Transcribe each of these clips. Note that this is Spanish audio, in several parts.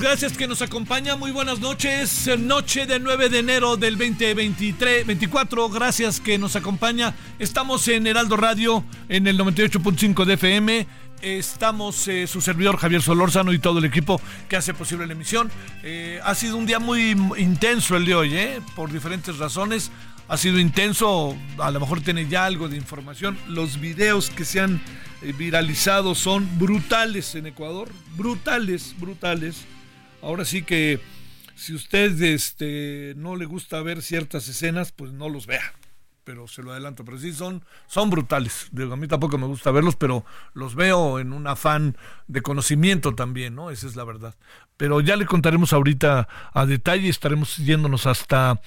Gracias que nos acompaña. Muy buenas noches. Noche del 9 de enero del 2023, 24. Gracias que nos acompaña. Estamos en Heraldo Radio en el 98.5 de FM. Estamos eh, su servidor Javier Solórzano y todo el equipo que hace posible la emisión. Eh, ha sido un día muy intenso el de hoy, ¿eh? por diferentes razones. Ha sido intenso, a lo mejor tiene ya algo de información. Los videos que se han viralizados son brutales en Ecuador, brutales, brutales. Ahora sí que si usted este, no le gusta ver ciertas escenas, pues no los vea pero se lo adelanto, pero sí son, son brutales. Digo, a mí tampoco me gusta verlos, pero los veo en un afán de conocimiento también, ¿no? Esa es la verdad. Pero ya le contaremos ahorita a detalle, estaremos yéndonos hasta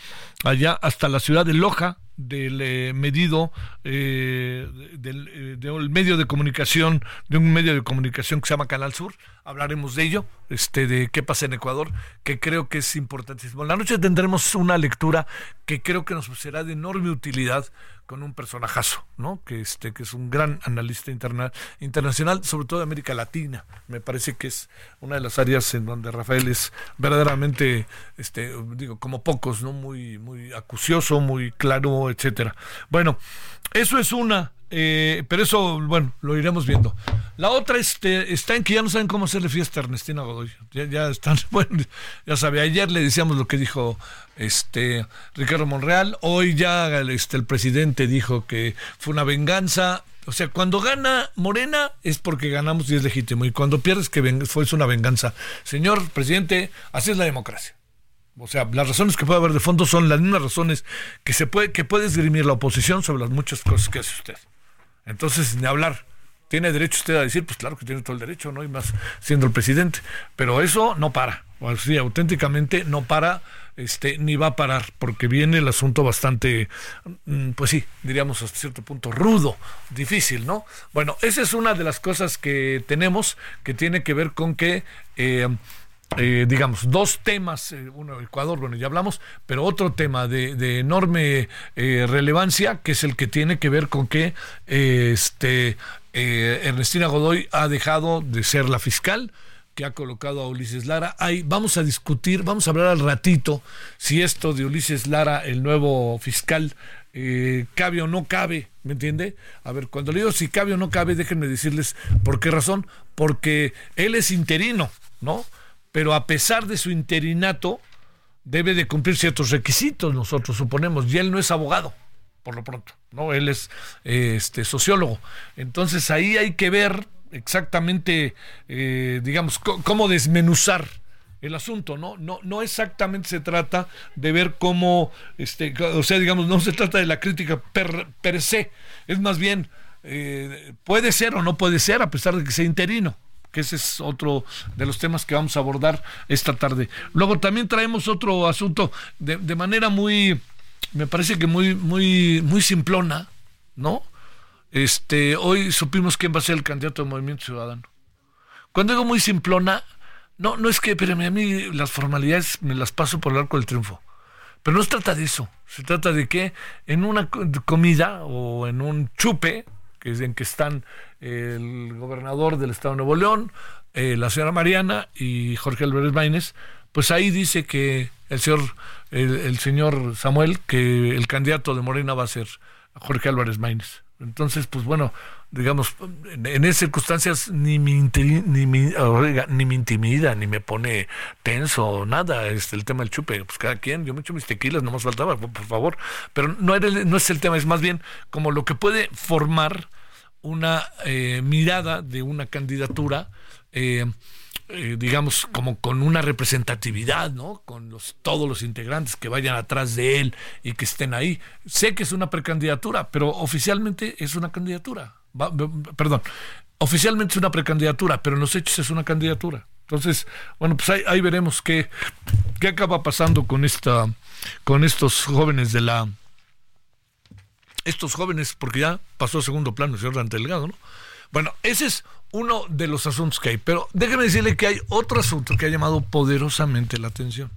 allá, hasta la ciudad de Loja, del eh, medido eh, eh, del, medio de comunicación de un medio de comunicación que se llama Canal Sur. Hablaremos de ello este de qué pasa en Ecuador que creo que es importantísimo. La noche tendremos una lectura que creo que nos será de enorme utilidad con un personajazo, ¿no? Que este que es un gran analista interna, internacional, sobre todo de América Latina. Me parece que es una de las áreas en donde Rafael es verdaderamente este digo, como pocos, ¿no? Muy muy acucioso, muy claro, etcétera. Bueno, eso es una eh, pero eso, bueno, lo iremos viendo. La otra este, está en que ya no saben cómo hacerle fiesta a Ernestina Godoy. Ya, ya están, bueno, ya sabe, ayer le decíamos lo que dijo este Ricardo Monreal, hoy ya este, el presidente dijo que fue una venganza. O sea, cuando gana Morena es porque ganamos y es legítimo. Y cuando pierdes que fue una venganza. Señor presidente, así es la democracia. O sea, las razones que puede haber de fondo son las mismas razones que se puede, que puede esgrimir la oposición sobre las muchas cosas que hace usted. Entonces, ni hablar. ¿Tiene derecho usted a decir? Pues claro que tiene todo el derecho, ¿no? Y más siendo el presidente. Pero eso no para. O así, auténticamente no para, este, ni va a parar, porque viene el asunto bastante, mm, pues sí, diríamos hasta cierto punto rudo, difícil, ¿no? Bueno, esa es una de las cosas que tenemos que tiene que ver con que eh, eh, digamos, dos temas, eh, uno Ecuador, bueno, ya hablamos, pero otro tema de, de enorme eh, relevancia, que es el que tiene que ver con que este, Ernestina Godoy ha dejado de ser la fiscal que ha colocado a Ulises Lara. Ahí vamos a discutir, vamos a hablar al ratito si esto de Ulises Lara, el nuevo fiscal, cabe o no cabe, ¿me entiende? A ver, cuando le digo si cabe o no cabe, déjenme decirles por qué razón, porque él es interino, ¿no? Pero a pesar de su interinato, debe de cumplir ciertos requisitos, nosotros suponemos, y él no es abogado, por lo pronto, ¿no? Él es este sociólogo. Entonces ahí hay que ver exactamente, eh, digamos, cómo desmenuzar el asunto, ¿no? No, no exactamente se trata de ver cómo, este, o sea, digamos, no se trata de la crítica per, per se, es más bien, eh, puede ser o no puede ser, a pesar de que sea interino, que ese es otro de los temas que vamos a abordar esta tarde. Luego también traemos otro asunto de, de manera muy, me parece que muy, muy, muy simplona, ¿no? Este, hoy supimos quién va a ser el candidato del Movimiento Ciudadano. Cuando digo muy simplona, no, no es que, pero a mí las formalidades me las paso por el arco del triunfo. Pero no se trata de eso. Se trata de que en una comida o en un chupe, que es en que están el gobernador del estado de Nuevo León, eh, la señora Mariana y Jorge Álvarez Maínez, pues ahí dice que el señor, el, señor Samuel, que el candidato de Morena va a ser Jorge Álvarez Maínez. Entonces, pues bueno, digamos, en, esas circunstancias ni me, ni, me, ni me intimida, ni me pone tenso, nada, es el tema del chupe, pues cada quien, yo me echo mis tequilas, no más faltaba, por, favor, pero no, no es el tema, es más bien como lo que puede formar una eh, mirada de una candidatura, eh, eh, digamos, como con una representatividad, ¿no? Con los, todos los integrantes que vayan atrás de él y que estén ahí. Sé que es una precandidatura, pero oficialmente es una candidatura. perdón, oficialmente es una precandidatura, pero en los hechos es una candidatura. Entonces, bueno, pues ahí, ahí veremos qué, qué acaba pasando con esta, con estos jóvenes de la estos jóvenes, porque ya pasó a segundo plano el señor Dante Delgado, ¿no? Bueno, ese es uno de los asuntos que hay, pero déjeme decirle que hay otro asunto que ha llamado poderosamente la atención.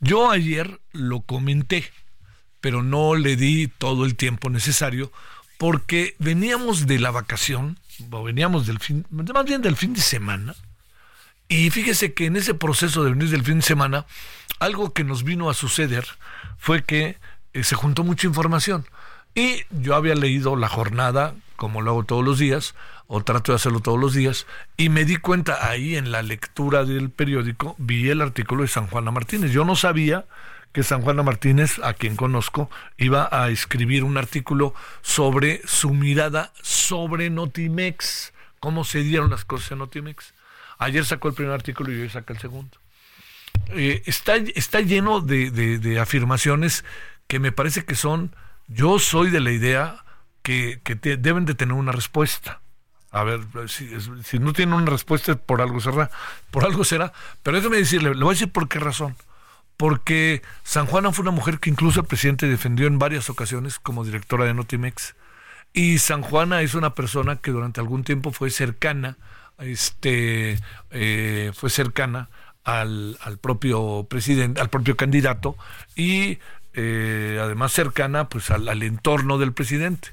Yo ayer lo comenté, pero no le di todo el tiempo necesario porque veníamos de la vacación, o veníamos del fin, más bien del fin de semana, y fíjese que en ese proceso de venir del fin de semana, algo que nos vino a suceder fue que eh, se juntó mucha información. Y yo había leído la jornada, como lo hago todos los días, o trato de hacerlo todos los días, y me di cuenta ahí en la lectura del periódico, vi el artículo de San Juana Martínez. Yo no sabía que San Juana Martínez, a quien conozco, iba a escribir un artículo sobre su mirada sobre Notimex, cómo se dieron las cosas en Notimex. Ayer sacó el primer artículo y hoy saca el segundo. Eh, está, está lleno de, de afirmaciones que me parece que son yo soy de la idea que, deben de tener una respuesta. A ver, si, no tienen una respuesta, por algo será. Por algo será. Pero déjeme decirle, le voy a decir por qué razón. Porque San Juana fue una mujer que incluso el presidente defendió en varias ocasiones como directora de Notimex. Y San Juana es una persona que durante algún tiempo fue cercana, este, eh, fue cercana al, al propio presidente, al propio candidato, y eh, además cercana pues al, entorno del presidente.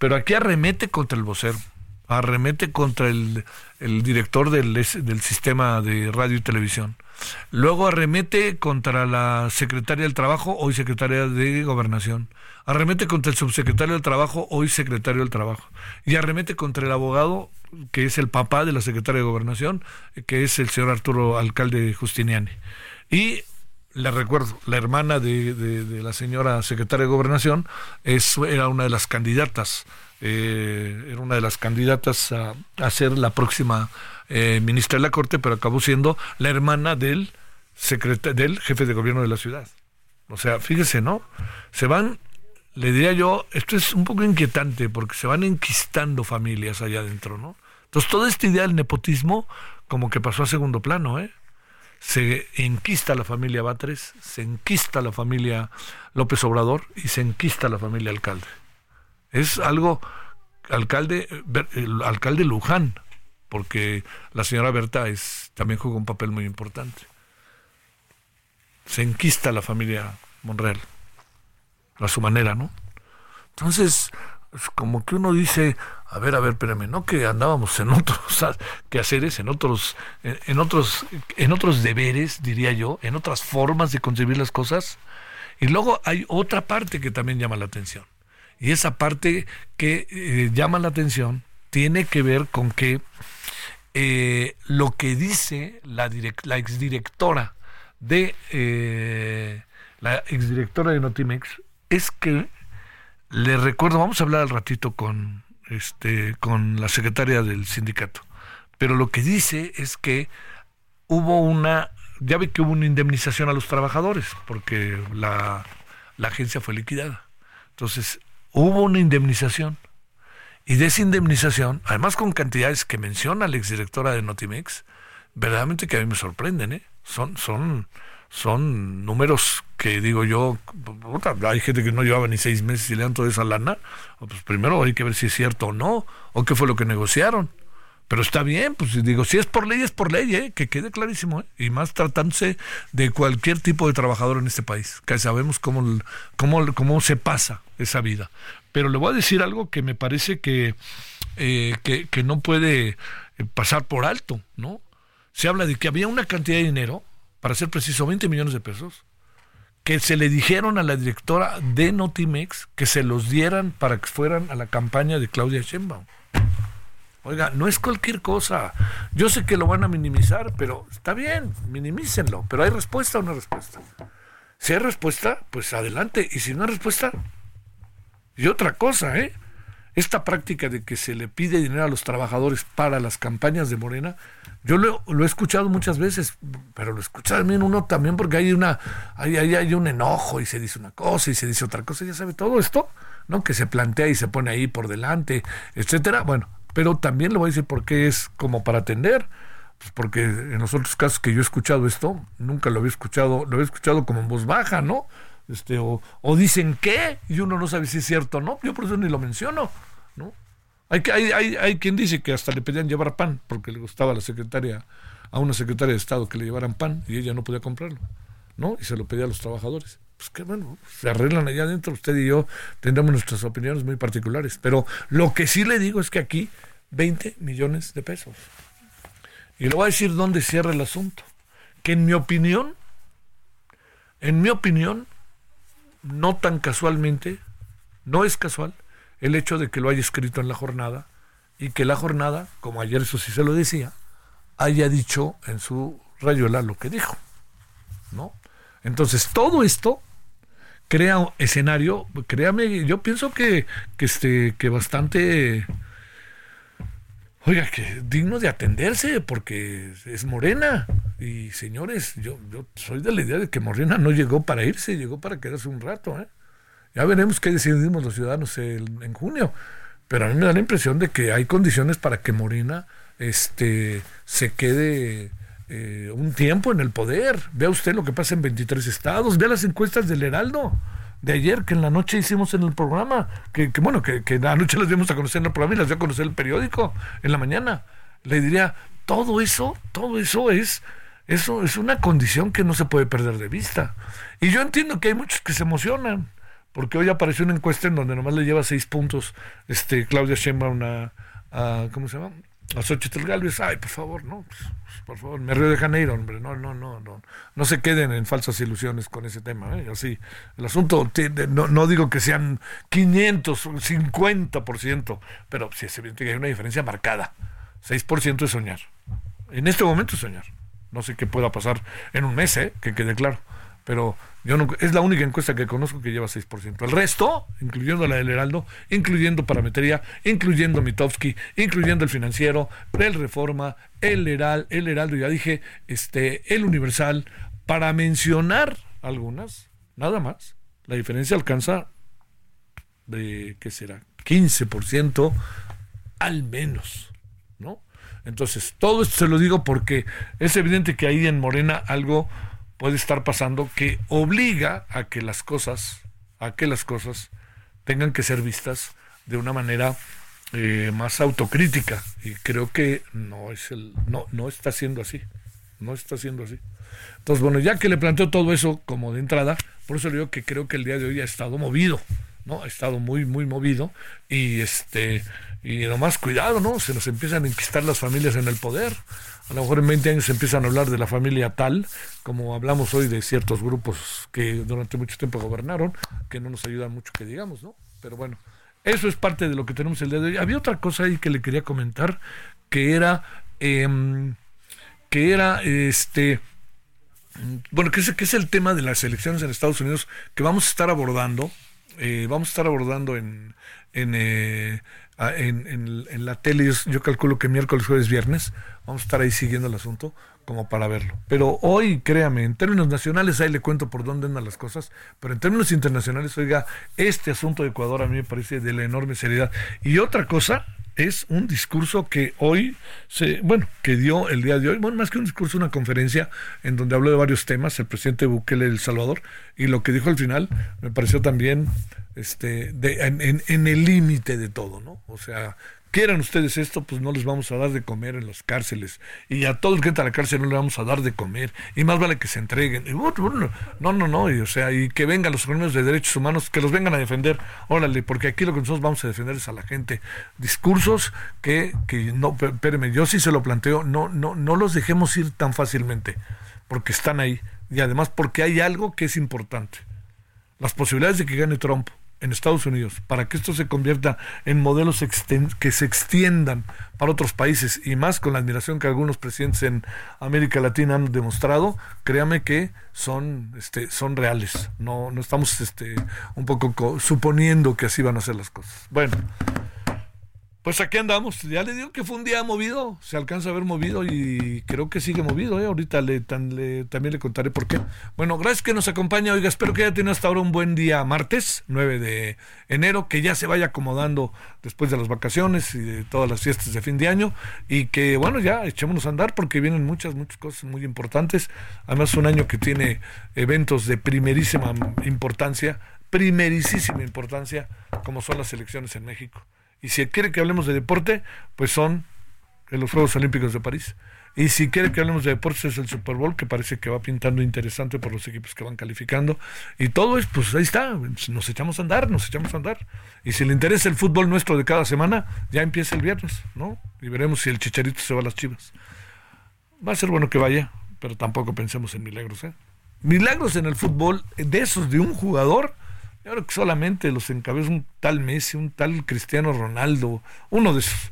Pero aquí arremete contra el vocero, arremete contra el, director del, del sistema de radio y televisión. Luego arremete contra la secretaria del Trabajo, hoy secretaria de Gobernación. Arremete contra el subsecretario del Trabajo, hoy secretario del Trabajo. Y arremete contra el abogado, que es el papá de la secretaria de Gobernación, que es el señor Arturo Alcalde Justiniani. Y le recuerdo, la hermana de, la señora secretaria de Gobernación es, era una de las candidatas, eh, era una de las candidatas a, ser la próxima eh, ministra de la Corte, pero acabó siendo la hermana del, del jefe de gobierno de la ciudad. O sea, fíjese, ¿no? Se van, le diría yo, esto es un poco inquietante porque se van enquistando familias allá adentro, ¿no? Entonces, toda esta idea del nepotismo como que pasó a segundo plano, ¿eh? Se enquista la familia Batres, se enquista la familia López Obrador y se enquista la familia alcalde. Es algo, alcalde, alcalde Luján, porque la señora Berta es, también juega un papel muy importante. Se enquista la familia Monreal, a su manera, ¿no? Entonces, como que uno dice, a ver, a ver, espérame, ¿no? Que andábamos en otros quehaceres, en otros, en, otros, en otros deberes, diría yo, en otras formas de concebir las cosas. Y luego hay otra parte que también llama la atención. Y esa parte que eh, llama la atención tiene que ver con que eh, lo que dice la, la exdirectora de eh, la exdirectora de Notimex es que le recuerdo, vamos a hablar al ratito con este con la secretaria del sindicato, pero lo que dice es que hubo una ya ve que hubo una indemnización a los trabajadores porque la, la agencia fue liquidada. Entonces, hubo una indemnización. Y de esa indemnización, además con cantidades que menciona la exdirectora de Notimex, verdaderamente que a mí me sorprenden, ¿eh? Son, son, son números que digo yo, hay gente que no llevaba ni seis meses y le dan toda esa lana, pues primero hay que ver si es cierto o no, o qué fue lo que negociaron. Pero está bien, pues digo, si es por ley, es por ley, ¿eh? que quede clarísimo, ¿eh? y más tratándose de cualquier tipo de trabajador en este país, que sabemos cómo, cómo, cómo se pasa esa vida. Pero le voy a decir algo que me parece que, eh, que, que, no puede pasar por alto, ¿no? Se habla de que había una cantidad de dinero, para ser preciso, 20 millones de pesos, que se le dijeron a la directora de Notimex que se los dieran para que fueran a la campaña de Claudia Sheinbaum. Oiga, no es cualquier cosa. Yo sé que lo van a minimizar, pero está bien, minimícenlo. Pero hay respuesta o no respuesta. Si hay respuesta, pues adelante. Y si no hay respuesta, y otra cosa, ¿eh? Esta práctica de que se le pide dinero a los trabajadores para las campañas de Morena, yo lo, he escuchado muchas veces, pero lo escucha también uno también porque hay una, hay, hay, hay un enojo y se dice una cosa y se dice otra cosa, ya sabe todo esto, ¿no? Que se plantea y se pone ahí por delante, etcétera. Bueno, pero también le voy a decir por qué es como para atender. Pues porque en los otros casos que yo he escuchado esto, nunca lo había escuchado, lo había escuchado como en voz baja, ¿no? Este, o, o dicen qué, y uno no sabe si es cierto o no, yo por eso ni lo menciono, ¿no? Hay, hay, hay, hay quien dice que hasta le pedían llevar pan, porque le gustaba a la secretaria, a una secretaria de Estado que le llevaran pan, y ella no podía comprarlo, ¿no? Y se lo pedía a los trabajadores pues que bueno, se arreglan allá adentro, usted y yo tendremos nuestras opiniones muy particulares, pero lo que sí le digo es que aquí 20 millones de pesos. Y le voy a decir dónde cierra el asunto, que en mi opinión, en mi opinión, no tan casualmente, no es casual el hecho de que lo haya escrito en la jornada y que la jornada, como ayer eso sí se lo decía, haya dicho en su rayuela lo que dijo. ¿No? Entonces, todo esto crea escenario, créame, yo pienso que, que, este, que bastante, oiga, que digno de atenderse, porque es Morena. Y señores, yo, yo soy de la idea de que Morena no llegó para irse, llegó para quedarse un rato. ¿eh? Ya veremos qué decidimos los ciudadanos en junio. Pero a mí me da la impresión de que hay condiciones para que Morena este, se quede eh, un tiempo en el poder. Vea usted lo que pasa en 23 estados, vea las encuestas del Heraldo de ayer que en la noche hicimos en el programa, que, bueno, que, que, en la noche las dimos a conocer en el programa y las dio a conocer el periódico en la mañana. Le diría, todo eso, todo eso es, eso es una condición que no se puede perder de vista. Y yo entiendo que hay muchos que se emocionan, porque hoy apareció una encuesta en donde nomás le lleva seis puntos este Claudia Sheinbaum a, a ¿cómo se llama? a Xochitl Galvez, ay, por favor, no, pues, por favor, me Río de Janeiro, hombre, no, no, no, no, no se queden en falsas ilusiones con ese tema, ¿eh? así, el asunto, no, no digo que sean 500, 50%, pero sí es evidente que hay una diferencia marcada, 6% es soñar, en este momento es soñar, no sé qué pueda pasar en un mes, ¿eh? que quede claro, pero yo no, es la única encuesta que conozco que lleva 6%. El resto, incluyendo la del Heraldo, incluyendo Parametría, incluyendo Mitofsky, incluyendo el Financiero, el Reforma, el Heral, el Heraldo, ya dije, este, el Universal, para mencionar algunas, nada más, la diferencia alcanza de, ¿qué será? 15% al menos, ¿no? Entonces, todo esto se lo digo porque es evidente que ahí en Morena algo puede estar pasando que obliga a que las cosas, a que las cosas tengan que ser vistas de una manera eh, más autocrítica. Y creo que no es el no no está siendo así no está siendo así. Entonces bueno ya que le planteo todo eso como de entrada por eso le digo que creo que el día de hoy ha estado movido no ha estado muy muy movido y este y nomás cuidado no se nos empiezan a enquistar las familias en el poder a lo mejor en 20 años se empiezan a hablar de la familia tal, como hablamos hoy de ciertos grupos que durante mucho tiempo gobernaron, que no nos ayudan mucho que digamos, ¿no? Pero bueno, eso es parte de lo que tenemos el día de hoy. Había otra cosa ahí que le quería comentar, que era em, que era este bueno, que es, que es el tema de las elecciones en Estados Unidos que vamos a estar abordando, eh, vamos a estar abordando en, en, eh, en, la tele, yo, calculo que miércoles, jueves, viernes, vamos a estar ahí siguiendo el asunto como para verlo. Pero hoy, créame, en términos nacionales, ahí le cuento por dónde andan las cosas, pero en términos internacionales, oiga, este asunto de Ecuador a mí me parece de la enorme seriedad. Y otra cosa, es un discurso que hoy se, bueno, que dio el día de hoy, bueno, más que un discurso, una conferencia en donde habló de varios temas, el presidente Bukele de El Salvador, y lo que dijo al final me pareció también este, de, en, en el límite de todo, ¿no? O sea, quieran ustedes esto, pues no les vamos a dar de comer en las cárceles. Y a todos los que entran a la cárcel no les vamos a dar de comer. Y más vale que se entreguen. Y, no, no, no. Y, o sea, y que vengan los organismos de derechos humanos, que los vengan a defender. Órale, porque aquí lo que nosotros vamos a defender es a la gente. Discursos que, que no, espérenme, yo sí se lo planteo, no, no, no los dejemos ir tan fácilmente, porque están ahí. Y además porque hay algo que es importante. Las posibilidades de que gane Trump en Estados Unidos, para que esto se convierta en modelos que se extiendan para otros países y más con la admiración que algunos presidentes en América Latina han demostrado, créame que son, este, son reales. No, no estamos este, un poco suponiendo que así van a ser las cosas. Bueno, pues aquí andamos, ya le digo que fue un día movido, se alcanza a ver movido y creo que sigue movido, ¿eh? ahorita le, también le contaré por qué. Bueno, gracias que nos acompaña, oiga, espero que haya tenido hasta ahora un buen día martes, 9 de enero, que ya se vaya acomodando después de las vacaciones y de todas las fiestas de fin de año y que bueno, ya echémonos a andar porque vienen muchas, muchas cosas muy importantes, además un año que tiene eventos de primerísima importancia, primerísima importancia, como son las elecciones en México. Y si quiere que hablemos de deporte, pues son los Juegos Olímpicos de París. Y si quiere que hablemos de deportes es el Super Bowl, que parece que va pintando interesante por los equipos que van calificando. Y todo es, pues ahí está, nos echamos a andar, nos echamos a andar. Y si le interesa el fútbol nuestro de cada semana, ya empieza el viernes, ¿no? Y veremos si el chicharito se va a las chivas. Va a ser bueno que vaya, pero tampoco pensemos en milagros, ¿eh? Milagros en el fútbol, de esos de un jugador, yo que solamente los encabeza un tal Messi, un tal Cristiano Ronaldo, uno de esos.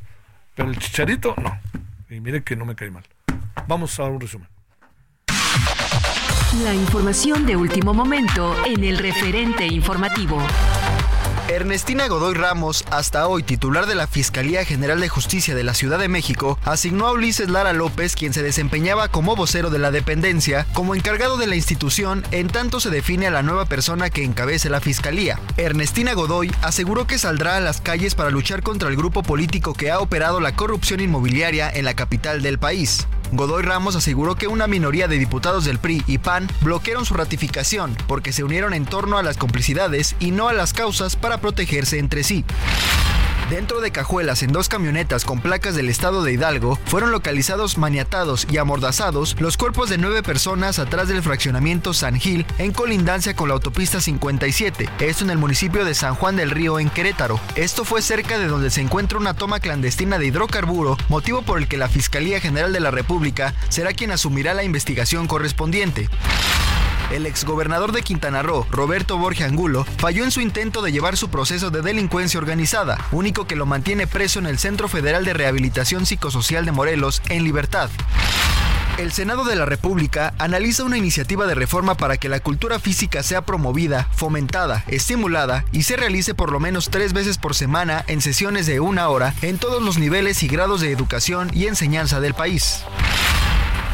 Pero el Chicharito, no. Y mire que no me cae mal. Vamos a un resumen. La información de último momento en el referente informativo. Ernestina Godoy Ramos, hasta hoy titular de la Fiscalía General de Justicia de la Ciudad de México, asignó a Ulises Lara López, quien se desempeñaba como vocero de la dependencia, como encargado de la institución, en tanto se define a la nueva persona que encabece la Fiscalía. Ernestina Godoy aseguró que saldrá a las calles para luchar contra el grupo político que ha operado la corrupción inmobiliaria en la capital del país. Godoy Ramos aseguró que una minoría de diputados del PRI y PAN bloquearon su ratificación porque se unieron en torno a las complicidades y no a las causas para protegerse entre sí. Dentro de cajuelas en dos camionetas con placas del estado de Hidalgo fueron localizados maniatados y amordazados los cuerpos de nueve personas atrás del fraccionamiento San Gil en colindancia con la autopista 57, esto en el municipio de San Juan del Río en Querétaro. Esto fue cerca de donde se encuentra una toma clandestina de hidrocarburo, motivo por el que la Fiscalía General de la República será quien asumirá la investigación correspondiente. El exgobernador de Quintana Roo, Roberto Borge Angulo, falló en su intento de llevar su proceso de delincuencia organizada, único que lo mantiene preso en el Centro Federal de Rehabilitación Psicosocial de Morelos, en libertad. El Senado de la República analiza una iniciativa de reforma para que la cultura física sea promovida, fomentada, estimulada y se realice por lo menos tres veces por semana en sesiones de una hora en todos los niveles y grados de educación y enseñanza del país.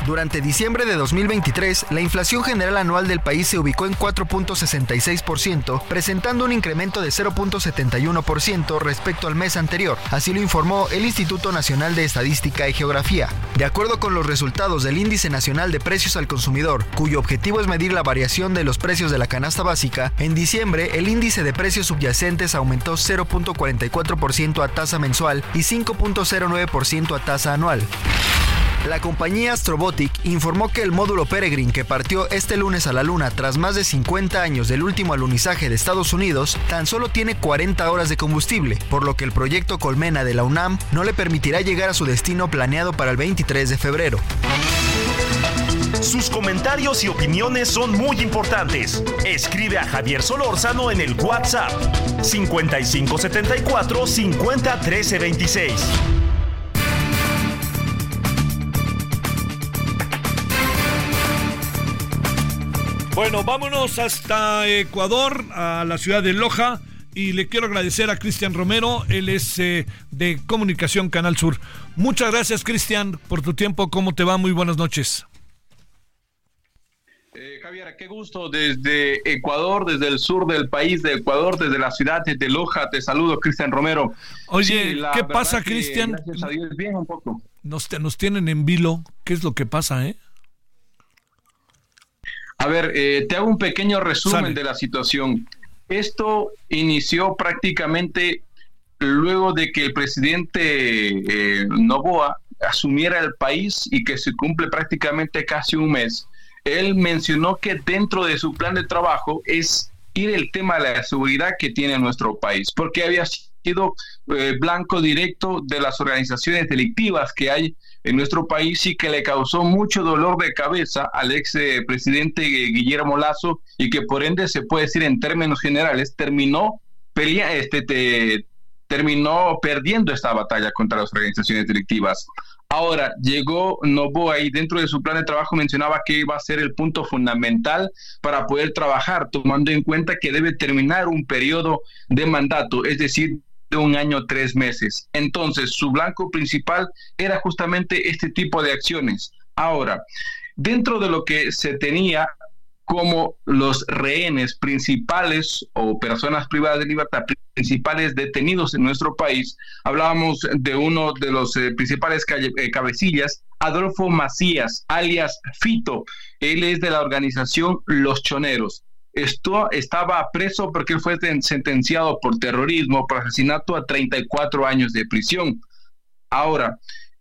Durante diciembre de 2023, la inflación general anual del país se ubicó en 4.66%, presentando un incremento de 0.71% respecto al mes anterior, así lo informó el Instituto Nacional de Estadística y Geografía. De acuerdo con los resultados del Índice Nacional de Precios al Consumidor, cuyo objetivo es medir la variación de los precios de la canasta básica, en diciembre el índice de precios subyacentes aumentó 0.44% a tasa mensual y 5.09% a tasa anual. La compañía Astrobotic informó que el módulo Peregrine que partió este lunes a la Luna tras más de 50 años del último alunizaje de Estados Unidos tan solo tiene 40 horas de combustible, por lo que el proyecto Colmena de la UNAM no le permitirá llegar a su destino planeado para el 23 de febrero. Sus comentarios y opiniones son muy importantes. Escribe a Javier Solórzano en el WhatsApp 5574 501326. Bueno, vámonos hasta Ecuador, a la ciudad de Loja y le quiero agradecer a Cristian Romero, él es eh, de Comunicación Canal Sur. Muchas gracias Cristian por tu tiempo, ¿cómo te va? Muy buenas noches. Eh, Javier, qué gusto desde Ecuador, desde el sur del país de Ecuador, desde la ciudad de Loja, te saludo Cristian Romero. Oye, ¿qué pasa Cristian? Gracias a Dios, bien un poco. Nos, nos tienen en vilo, ¿qué es lo que pasa, eh? A ver, eh, te hago un pequeño resumen de la situación. Esto inició prácticamente luego de que el presidente eh, Novoa asumiera el país y que se cumple prácticamente casi un mes. Él mencionó que dentro de su plan de trabajo es ir el tema de la seguridad que tiene nuestro país, porque había sido eh, blanco directo de las organizaciones delictivas que hay en nuestro país y que le causó mucho dolor de cabeza al ex eh, presidente Guillermo Lazo y que por ende se puede decir en términos generales terminó este, terminó perdiendo esta batalla contra las organizaciones delictivas. Ahora, llegó Novoa y dentro de su plan de trabajo mencionaba que iba a ser el punto fundamental para poder trabajar, tomando en cuenta que debe terminar un periodo de mandato, es decir, de un año, tres meses. Entonces, su blanco principal era justamente este tipo de acciones. Ahora, dentro de lo que se tenía como los rehenes principales o personas privadas de libertad principales detenidos en nuestro país, hablábamos de uno de los eh, principales eh, cabecillas, Adolfo Macías, alias Fito. Él es de la organización Los Choneros. Esto, estaba preso porque él fue sentenciado por terrorismo, por asesinato a 34 años de prisión. Ahora,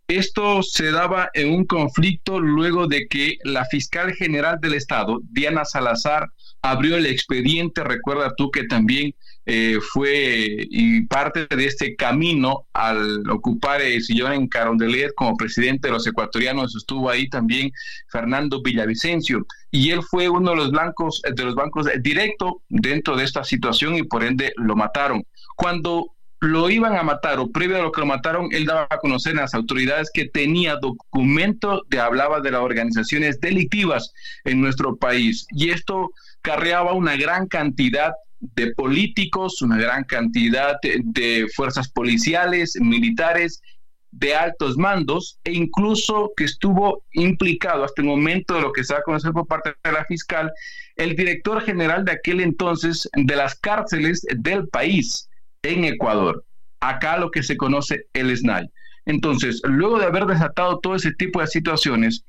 esto se daba en un conflicto luego de que la fiscal general del estado, Diana Salazar, abrió el expediente. Recuerda tú que también eh, fue y parte de este camino al ocupar el sillón en Carondelet como presidente de los ecuatorianos estuvo ahí también Fernando Villavicencio y él fue uno de los blancos de los bancos directo dentro de esta situación y por ende lo mataron. Cuando lo iban a matar o previo a lo que lo mataron, él daba a conocer a las autoridades que tenía documento de hablaba de las organizaciones delictivas en nuestro país y esto carreaba una gran cantidad de políticos, una gran cantidad de, fuerzas policiales, militares, de altos mandos e incluso que estuvo implicado hasta el momento de lo que se va a conocer por parte de la fiscal, el director general de aquel entonces de las cárceles del país en Ecuador. Acá lo que se conoce el SNAI. Entonces, luego de haber desatado todo ese tipo de situaciones,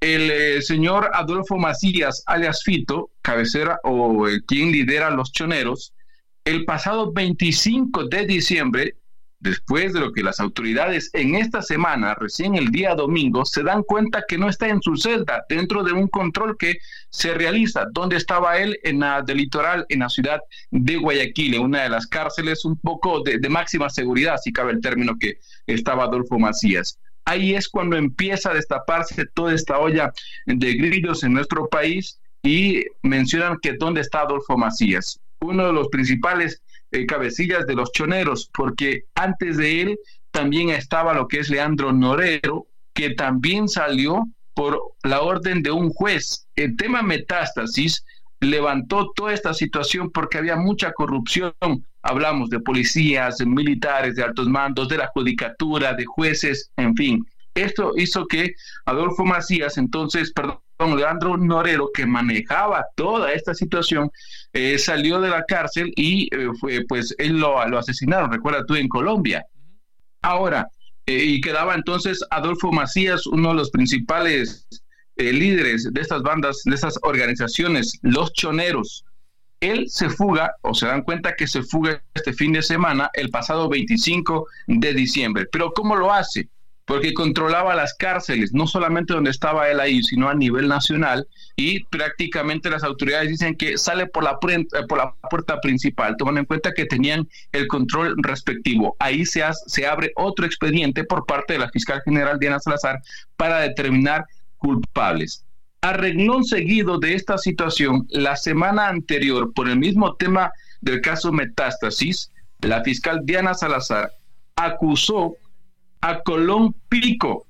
el eh, señor Adolfo Macías, alias Fito, cabecera o eh, quien lidera los choneros, el pasado 25 de diciembre, después de lo que las autoridades en esta semana, recién el día domingo, se dan cuenta que no está en su celda, dentro de un control que se realiza. ¿Dónde estaba él? En la del litoral, en la ciudad de Guayaquil, en una de las cárceles un poco de, de máxima seguridad, si cabe el término que estaba Adolfo Macías ahí es cuando empieza a destaparse toda esta olla de grillos en nuestro país y mencionan que dónde está Adolfo Macías, uno de los principales eh, cabecillas de los choneros, porque antes de él también estaba lo que es Leandro Norero, que también salió por la orden de un juez. El tema metástasis levantó toda esta situación porque había mucha corrupción. Hablamos de policías, de militares, de altos mandos, de la judicatura, de jueces, en fin. Esto hizo que Adolfo Macías, entonces, perdón, Leandro Norero, que manejaba toda esta situación, eh, salió de la cárcel y eh, fue, pues él lo, lo, asesinaron, recuerda tú, en Colombia. Ahora, eh, y quedaba entonces Adolfo Macías, uno de los principales eh, líderes de estas bandas, de estas organizaciones, los choneros, él se fuga o se dan cuenta que se fuga este fin de semana, el pasado 25 de diciembre. Pero ¿cómo lo hace? Porque controlaba las cárceles, no solamente donde estaba él ahí, sino a nivel nacional, y prácticamente las autoridades dicen que sale por la, por la puerta principal, tomando en cuenta que tenían el control respectivo. Ahí se, se abre otro expediente por parte de la fiscal general Diana Salazar para determinar culpables. A seguido de esta situación, la semana anterior, por el mismo tema del caso Metástasis, la fiscal Diana Salazar acusó a Colón Pico,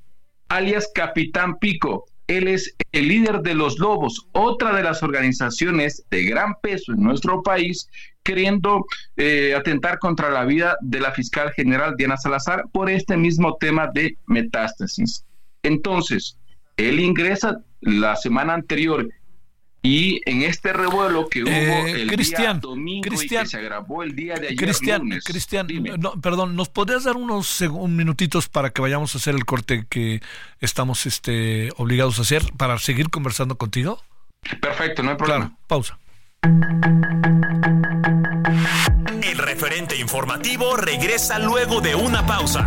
alias Capitán Pico, Él es el líder de los Lobos, otra de las organizaciones de gran peso en nuestro país, queriendo eh, atentar contra la vida de la fiscal general Diana Salazar por este mismo tema de metástasis. Entonces, él ingresa la semana anterior y en este revuelo que hubo eh, el día domingo y que se agravó el día de ayer Cristian, Cristian, perdón, ¿nos podrías dar unos minutitos para que vayamos a hacer el corte que estamos este, obligados a hacer para seguir conversando contigo? Perfecto, no hay problema. pausa. El referente informativo regresa luego de una pausa.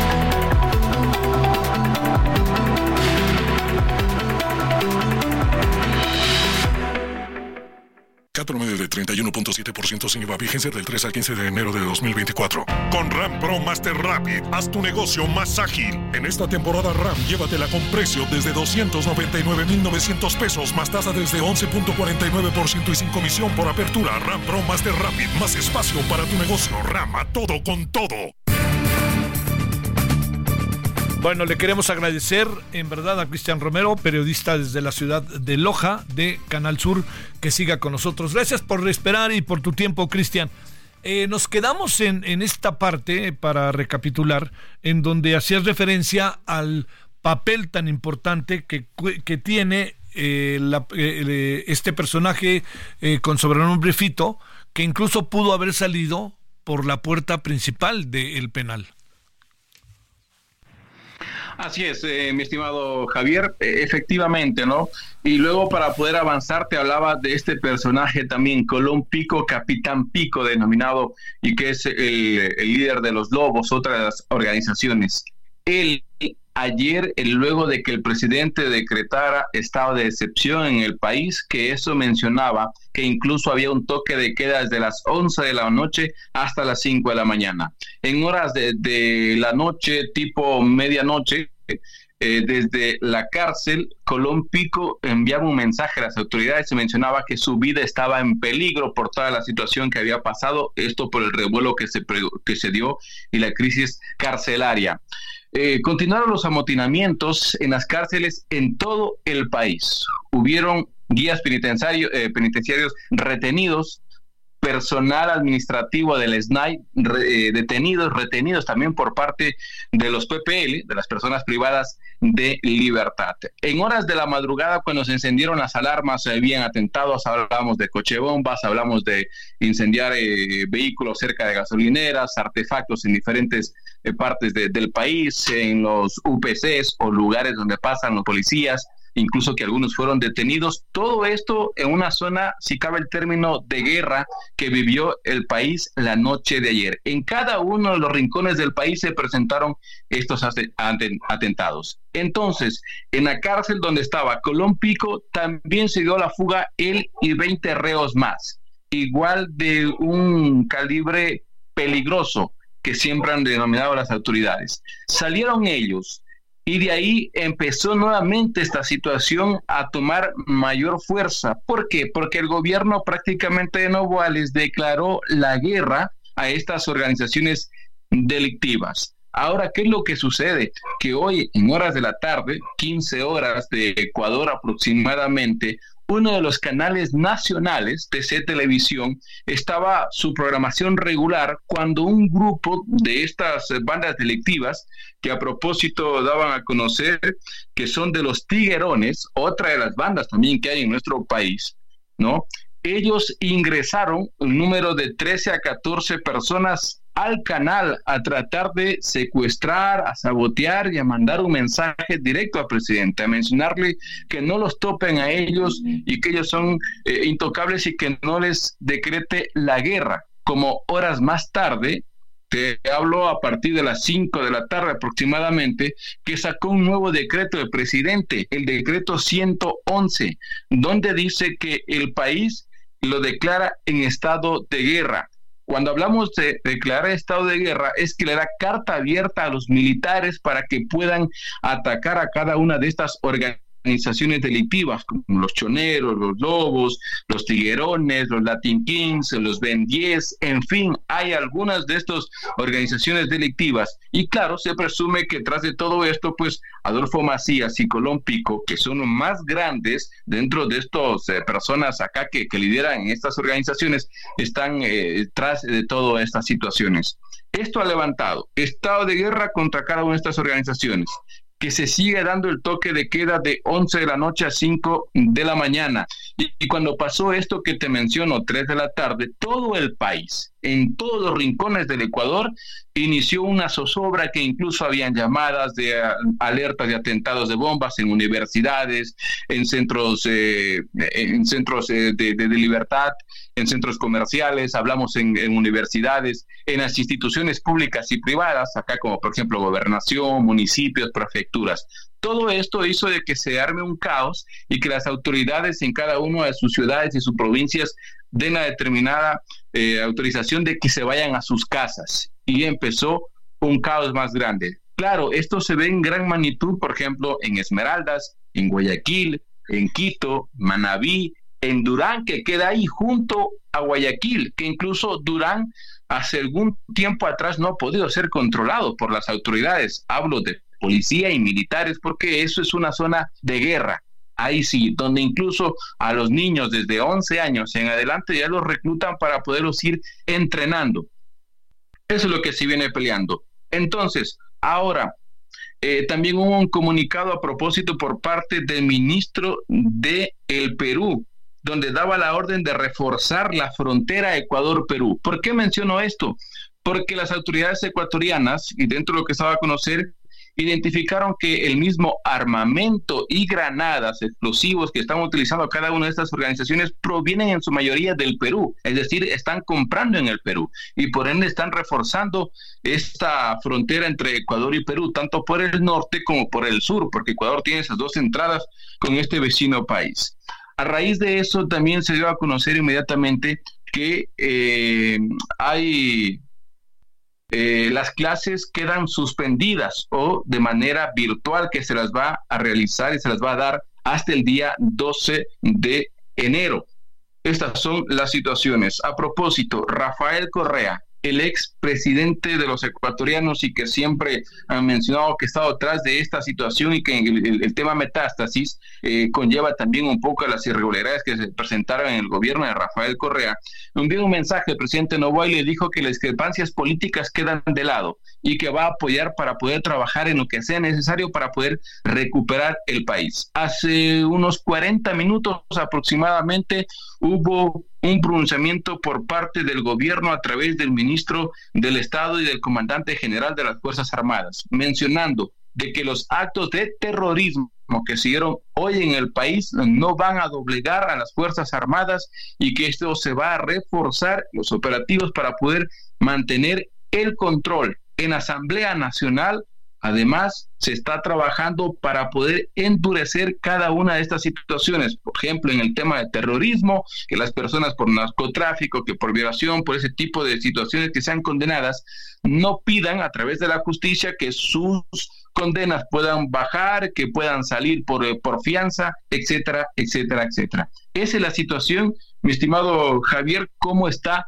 4 medio de 31.7% sin IVA vigencia del 3 al 15 de enero de 2024. Con RAM Pro Master Rapid, haz tu negocio más ágil. En esta temporada RAM, llévatela con precio desde 299,900 pesos, más tasa desde 11.49% y sin comisión por apertura. RAM Pro Master Rapid, más espacio para tu negocio. RAM a todo con todo. Bueno, le queremos agradecer en verdad a Cristian Romero, periodista desde la ciudad de Loja, de Canal Sur, que siga con nosotros. Gracias por esperar y por tu tiempo, Cristian. Eh, nos quedamos en, esta parte, para recapitular, en donde hacías referencia al papel tan importante que, que tiene eh, eh, este personaje con sobrenombre Fito, que incluso pudo haber salido por la puerta principal del penal. Así es, eh, mi estimado Javier, efectivamente, ¿no? Y luego para poder avanzar te hablaba de este personaje también, Colón Pico, Capitán Pico denominado, y que es el, líder de los Lobos, otra de las organizaciones. Él ayer, luego de que el presidente decretara estado de excepción en el país, que eso mencionaba que incluso había un toque de queda desde las 11 de la noche hasta las 5 de la mañana. En horas de, la noche, tipo medianoche, eh, desde la cárcel, Colón Pico enviaba un mensaje a las autoridades y mencionaba que su vida estaba en peligro por toda la situación que había pasado, esto por el revuelo que se, que se dio y la crisis carcelaria. Eh, continuaron los amotinamientos en las cárceles en todo el país. Hubieron guías eh, penitenciarios retenidos, personal administrativo del SNAI eh, detenidos, retenidos también por parte de los PPL, de las personas privadas de libertad. En horas de la madrugada, cuando se encendieron las alarmas, se habían atentados, hablamos de coche bombas, hablamos de incendiar vehículos cerca de gasolineras, artefactos en diferentes partes del país, en los UPCs o lugares donde pasan los policías, incluso que algunos fueron detenidos. Todo esto en una zona, si cabe el término, de guerra que vivió el país la noche de ayer. En cada uno de los rincones del país se presentaron estos atentados. Entonces, en la cárcel donde estaba Colón Pico, también se dio la fuga él y 20 reos más, igual de un calibre peligroso que siempre han denominado las autoridades. Salieron ellos y de ahí empezó nuevamente esta situación a tomar mayor fuerza. ¿Por qué? Porque el gobierno prácticamente de Novoa les declaró la guerra a estas organizaciones delictivas. Ahora, ¿qué es lo que sucede? Que hoy, en horas de la tarde, 15 horas de Ecuador aproximadamente, uno de los canales nacionales de C Televisión estaba su programación regular cuando un grupo de estas bandas delictivas, que a propósito daban a conocer que son de los Tiguerones, otra de las bandas también que hay en nuestro país, ¿no? Ellos ingresaron un número de 13 a 14 personas al canal a tratar de secuestrar, a sabotear y a mandar un mensaje directo al presidente, a mencionarle que no los topen a ellos y que ellos son eh, intocables y que no les decrete la guerra. Como horas más tarde, te hablo a partir de las 5 de la tarde aproximadamente, que sacó un nuevo decreto del presidente, el decreto 111, donde dice que el país lo declara en estado de guerra Cuando hablamos de declarar estado de guerra, es que le da carta abierta a los militares para que puedan atacar a cada una de estas organizaciones organizaciones delictivas como los choneros, los lobos, los tiguerones, los Latin Kings, los Ben 10, en fin, hay algunas de estas organizaciones delictivas. Y claro, se presume que tras de todo esto, pues Adolfo Macías y Colón Pico, que son los más grandes dentro de estas eh, personas acá que, lideran estas organizaciones, están eh, tras de todas estas situaciones. Esto ha levantado estado de guerra contra cada una de estas organizaciones que se sigue dando el toque de queda de 11 de la noche a 5 de la mañana. Y, cuando pasó esto que te menciono, 3 de la tarde, todo el país, en todos los rincones del Ecuador, inició una zozobra que incluso habían llamadas de alertas de atentados de bombas en universidades, en centros, eh, en centros eh, de, libertad, en centros comerciales, hablamos en, universidades, en las instituciones públicas y privadas, acá como por ejemplo gobernación, municipios, prefecturas. Todo esto hizo de que se arme un caos y que las autoridades en cada una de sus ciudades y sus provincias den la determinada eh, autorización de que se vayan a sus casas. Y empezó un caos más grande. Claro, esto se ve en gran magnitud, por ejemplo, en Esmeraldas, en Guayaquil, en Quito, Manabí, en Durán, que queda ahí junto a Guayaquil, que incluso Durán hace algún tiempo atrás no ha podido ser controlado por las autoridades. Hablo de policía y militares porque eso es una zona de guerra. Ahí sí, donde incluso a los niños desde 11 años en adelante ya los reclutan para poderlos ir entrenando. Eso es lo que se viene peleando. Entonces, ahora, eh, también hubo un comunicado a propósito por parte del ministro de el Perú, donde daba la orden de reforzar la frontera Ecuador-Perú. ¿Por qué menciono esto? Porque las autoridades ecuatorianas, y dentro de lo que estaba a conocer, identificaron que el mismo armamento y granadas explosivos que están utilizando cada una de estas organizaciones provienen en su mayoría del Perú, es decir, están comprando en el Perú y por ende están reforzando esta frontera entre Ecuador y Perú, tanto por el norte como por el sur, porque Ecuador tiene esas dos entradas con este vecino país. A raíz de eso también se dio a conocer inmediatamente que eh, hay eh, las clases quedan suspendidas o de manera virtual que se las va a realizar y se las va a dar hasta el día 12 de enero. Estas son las situaciones. A propósito, Rafael Correa, el ex presidente de los ecuatorianos y que siempre han mencionado que ha estado atrás de esta situación y que el, tema metástasis eh, conlleva también un poco las irregularidades que se presentaron en el gobierno de Rafael Correa, envió un mensaje al presidente Novoa y le dijo que las discrepancias políticas quedan de lado y que va a apoyar para poder trabajar en lo que sea necesario para poder recuperar el país. Hace unos 40 minutos aproximadamente hubo un pronunciamiento por parte del gobierno a través del ministro del Estado y del comandante general de las Fuerzas Armadas, mencionando de que los actos de terrorismo que se dieron hoy en el país no van a doblegar a las Fuerzas Armadas y que esto se va a reforzar los operativos para poder mantener el control en Asamblea Nacional Además, se está trabajando para poder endurecer cada una de estas situaciones. Por ejemplo, en el tema de terrorismo, que las personas por narcotráfico, que por violación, por ese tipo de situaciones que sean condenadas, no pidan a través de la justicia que sus condenas puedan bajar, que puedan salir por, eh, por fianza, etcétera, etcétera, etcétera. Esa es la situación, mi estimado Javier, cómo está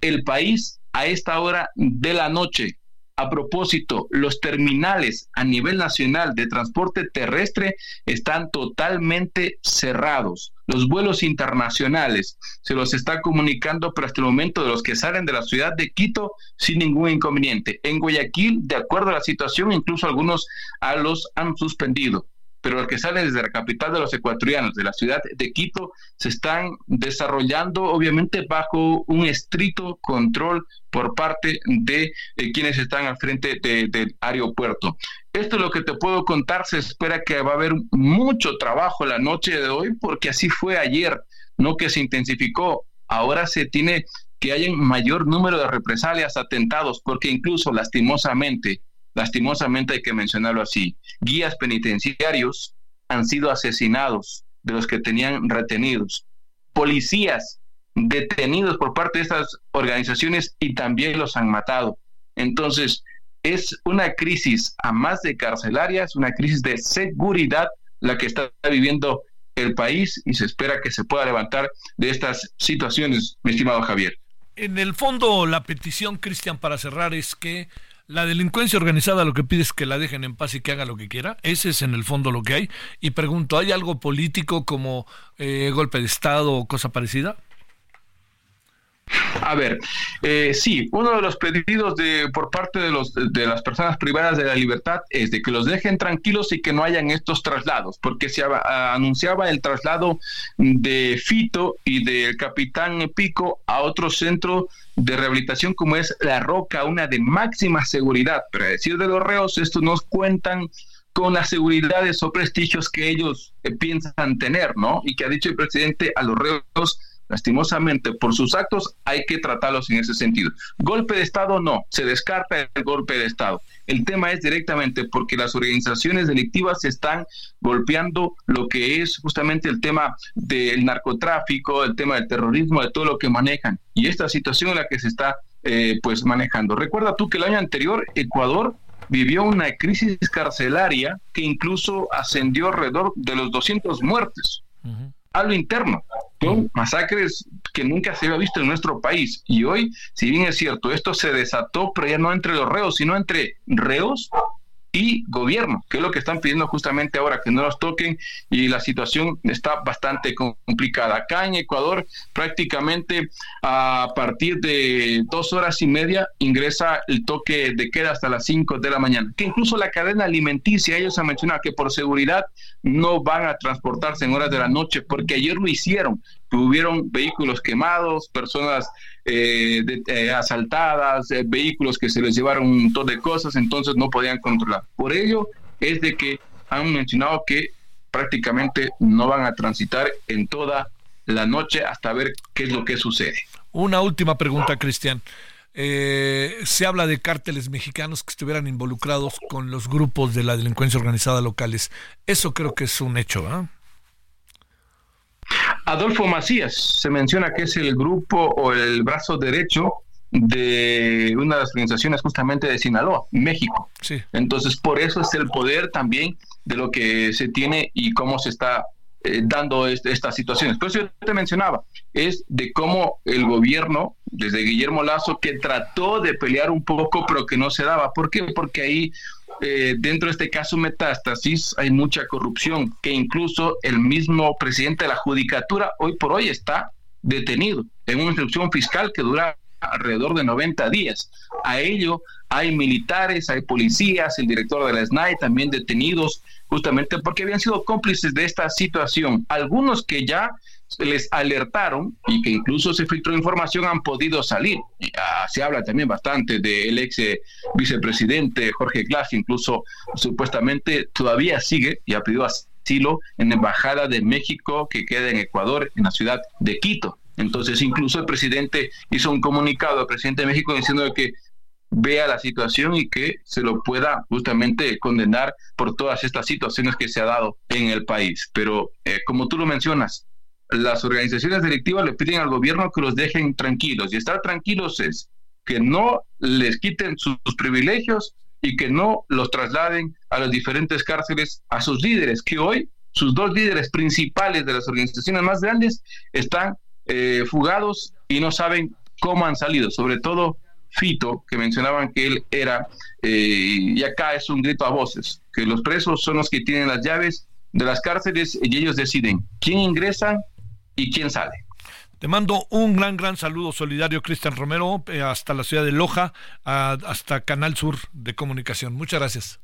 el país a esta hora de la noche. A propósito, los terminales a nivel nacional de transporte terrestre están totalmente cerrados. Los vuelos internacionales se los está comunicando, pero hasta el momento de los que salen de la ciudad de Quito sin ningún inconveniente. En Guayaquil, de acuerdo a la situación, incluso algunos a los han suspendido pero los que salen desde la capital de los ecuatorianos, de la ciudad de Quito, se están desarrollando obviamente bajo un estricto control por parte de eh, quienes están al frente del aeropuerto. Esto es lo que te puedo contar, se espera que va a haber mucho trabajo la noche de hoy, porque así fue ayer, no que se intensificó, ahora se tiene que haya mayor número de represalias, atentados, porque incluso lastimosamente lastimosamente hay que mencionarlo así, guías penitenciarios han sido asesinados de los que tenían retenidos, policías detenidos por parte de estas organizaciones y también los han matado. Entonces, es una crisis a más de carcelaria, es una crisis de seguridad la que está viviendo el país y se espera que se pueda levantar de estas situaciones, mi estimado Javier. En el fondo, la petición, Cristian, para cerrar, es que la delincuencia organizada lo que pide es que la dejen en paz y que haga lo que quiera. Ese es en el fondo lo que hay. Y pregunto, ¿hay algo político como eh, golpe de Estado o cosa parecida? A ver, eh, sí, uno de los pedidos de por parte de los de las personas privadas de la libertad es de que los dejen tranquilos y que no hayan estos traslados, porque se anunciaba el traslado de Fito y del capitán Pico a otro centro de rehabilitación como es La Roca, una de máxima seguridad. Pero a decir de los reos, estos nos cuentan con las seguridades o prestigios que ellos eh, piensan tener, ¿no? Y que ha dicho el presidente a los reos lastimosamente, por sus actos hay que tratarlos en ese sentido. Golpe de Estado no, se descarta el golpe de Estado. El tema es directamente porque las organizaciones delictivas están golpeando lo que es justamente el tema del narcotráfico, el tema del terrorismo, de todo lo que manejan. Y esta situación en la que se está eh, pues manejando. Recuerda tú que el año anterior Ecuador vivió una crisis carcelaria que incluso ascendió alrededor de los 200 muertes a lo interno. Masacres que nunca se había visto en nuestro país. Y hoy, si bien es cierto, esto se desató, pero ya no entre los reos, sino entre reos y gobierno, que es lo que están pidiendo justamente ahora, que no los toquen y la situación está bastante complicada. Acá en Ecuador prácticamente a partir de dos horas y media ingresa el toque de queda hasta las cinco de la mañana, que incluso la cadena alimenticia, ellos han mencionado que por seguridad no van a transportarse en horas de la noche, porque ayer lo hicieron, hubieron vehículos quemados, personas eh, eh, asaltadas, eh, vehículos que se les llevaron un montón de cosas, entonces no podían controlar. Por ello es de que han mencionado que prácticamente no van a transitar en toda la noche hasta ver qué es lo que sucede. Una última pregunta, Cristian. se habla de cárteles mexicanos que estuvieran involucrados con los grupos de la delincuencia organizada locales. Eso creo que es un hecho, ¿ah? Adolfo Macías se menciona que es el grupo o el brazo derecho de una de las organizaciones justamente de Sinaloa, México. Sí. Entonces, por eso es el poder también de lo que se tiene y cómo se está eh, dando estas situaciones. Por eso yo te mencionaba, es de cómo el gobierno, desde Guillermo Lazo, que trató de pelear un poco, pero que no se daba. ¿Por qué? Porque ahí eh, dentro de este caso Metástasis hay mucha corrupción, que incluso el mismo presidente de la Judicatura hoy por hoy está detenido en una instrucción fiscal que dura alrededor de 90 días. A ello hay militares, hay policías, el director de la SNAI también detenidos justamente porque habían sido cómplices de esta situación. Algunos que ya les alertaron y que incluso se filtró información han podido salir. Ah, se habla también bastante del ex eh, vicepresidente Jorge Glass, incluso supuestamente todavía sigue y ha pedido asilo en la Embajada de México que queda en Ecuador, en la ciudad de Quito. Entonces, incluso el presidente hizo un comunicado al presidente de México diciendo que vea la situación y que se lo pueda justamente condenar por todas estas situaciones que se ha dado en el país. Pero eh, como tú lo mencionas, las organizaciones delictivas le piden al gobierno que los dejen tranquilos y estar tranquilos es que no les quiten sus, privilegios y que no los trasladen a las diferentes cárceles a sus líderes, que hoy sus dos líderes principales de las organizaciones más grandes están eh, fugados y no saben cómo han salido, sobre todo Fito, que mencionaban que él era, eh, y acá es un grito a voces, que los presos son los que tienen las llaves de las cárceles y ellos deciden quién ingresa y quién sale. Te mando un gran, gran saludo solidario, Cristian Romero, eh, hasta la ciudad de Loja, hasta Canal Sur de Comunicación. Muchas gracias.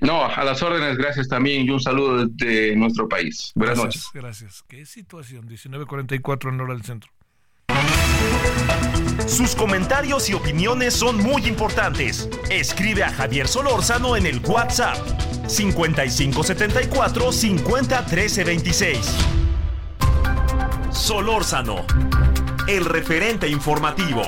No, a las órdenes, gracias también y un saludo desde nuestro país. Buenas noches. Gracias. ¿Qué situación? 1944 en hora del centro. Sus comentarios y opiniones son muy importantes. Escribe a Javier Solórzano en el WhatsApp 5574 501326. Solórzano, el referente informativo.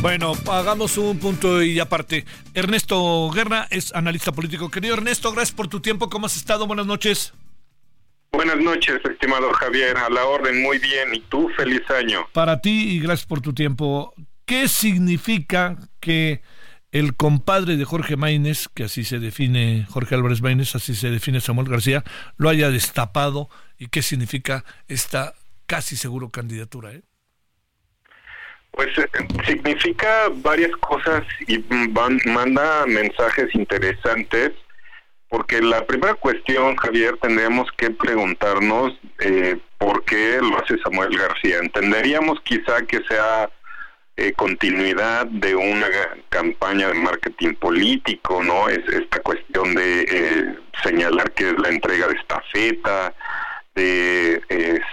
Bueno, hagamos un punto y aparte. Ernesto Guerra es analista político. Querido Ernesto, gracias por tu tiempo. ¿Cómo has estado? Buenas noches. Buenas noches, estimado Javier. A la orden, muy bien. ¿Y tú? Feliz año. Para ti y gracias por tu tiempo. ¿Qué significa que el compadre de Jorge Maínez, que así se define Jorge Álvarez Maínez, así se define Samuel García, lo haya destapado y qué significa esta casi seguro candidatura? Eh? Pues eh, significa varias cosas y manda mensajes interesantes porque la primera cuestión, Javier, tendríamos que preguntarnos eh, por qué lo hace Samuel García. Entenderíamos quizá que sea eh, continuidad de una campaña de marketing político, ¿no? Es esta cuestión de eh, señalar que es la entrega de estafeta, de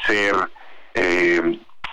ser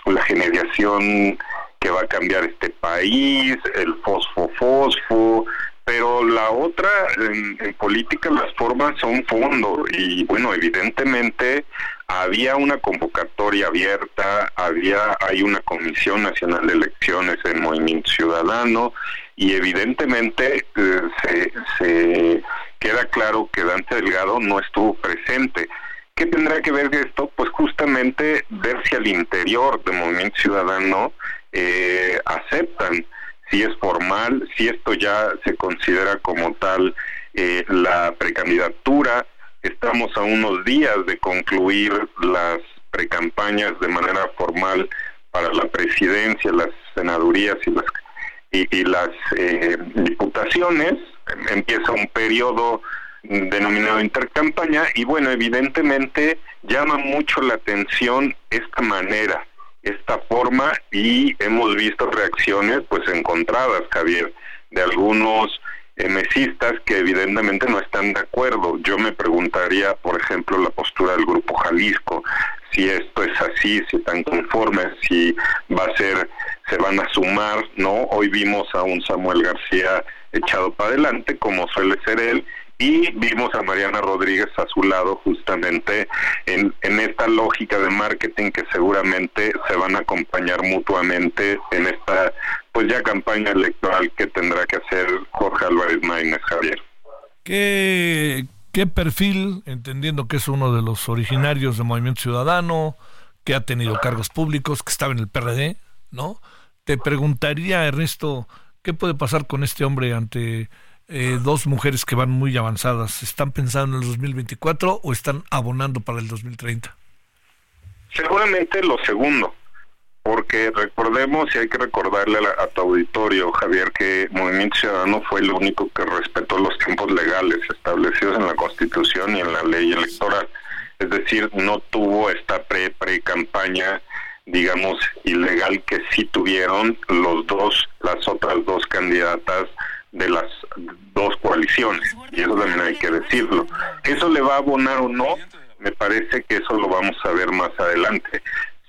la generación que va a cambiar este país, el fosfo fosfo, pero la otra, en, política las formas son fondo y bueno, evidentemente había una convocatoria abierta, había hay una Comisión Nacional de Elecciones en Movimiento Ciudadano y evidentemente eh, se, se queda claro que Dante Delgado no estuvo presente. ¿Qué tendrá que ver esto? Pues justamente ver si al interior de Movimiento Ciudadano eh, aceptan si es formal, si esto ya se considera como tal eh, la precandidatura. Estamos a unos días de concluir las precampañas de manera formal para la presidencia, las senadurías y las y, las eh, diputaciones. Empieza un periodo denominado intercampaña y bueno, evidentemente llama mucho la atención esta manera esta forma y hemos visto reacciones pues encontradas, Javier, de algunos mesistas que evidentemente no están de acuerdo. Yo me preguntaría, por ejemplo, la postura del Grupo Jalisco, si esto es así, si están conformes, si va a ser, se van a sumar, ¿no? Hoy vimos a un Samuel García echado para adelante, como suele ser él, y vimos a Mariana Rodríguez a su lado justamente en, en esta lógica de marketing que seguramente se van a acompañar mutuamente en esta pues ya campaña electoral que tendrá que hacer Jorge Álvarez Maínez Javier. ¿Qué, ¿Qué perfil, entendiendo que es uno de los originarios del Movimiento Ciudadano, que ha tenido cargos públicos, que estaba en el PRD, ¿no? Te preguntaría, Ernesto, ¿qué puede pasar con este hombre ante eh, dos mujeres que van muy avanzadas. ¿Están pensando en el 2024 o están abonando para el 2030? Seguramente lo segundo, porque recordemos y hay que recordarle a, tu auditorio, Javier, que Movimiento Ciudadano fue el único que respetó los tiempos legales establecidos en la Constitución y en la ley electoral. Es decir, no tuvo esta pre-pre-campaña digamos, ilegal que sí tuvieron los dos, las otras dos candidatas de las dos coaliciones, y eso también hay que decirlo. ¿Eso le va a abonar o no? Me parece que eso lo vamos a ver más adelante.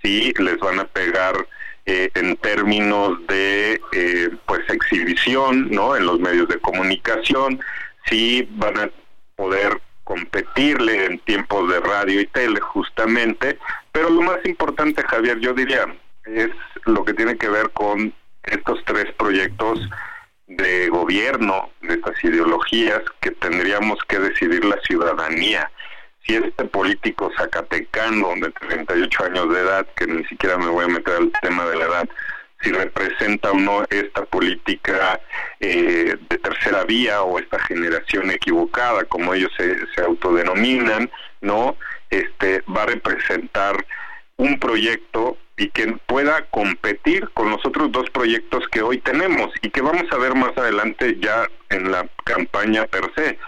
Si les van a pegar eh, en términos de eh, pues exhibición, ¿no? En los medios de comunicación, si van a poder competirle en tiempos de radio y tele justamente, pero lo más importante, Javier, yo diría, es lo que tiene que ver con estos tres proyectos de gobierno, de estas ideologías que tendríamos que decidir la ciudadanía. Si este político zacatecano de 38 años de edad, que ni siquiera me voy a meter al tema de la edad, si representa o no esta política eh, de tercera vía o esta generación equivocada, como ellos se, se autodenominan, no, este va a representar un proyecto y que pueda competir con los otros dos proyectos que hoy tenemos y que vamos a ver más adelante ya en la campaña per se.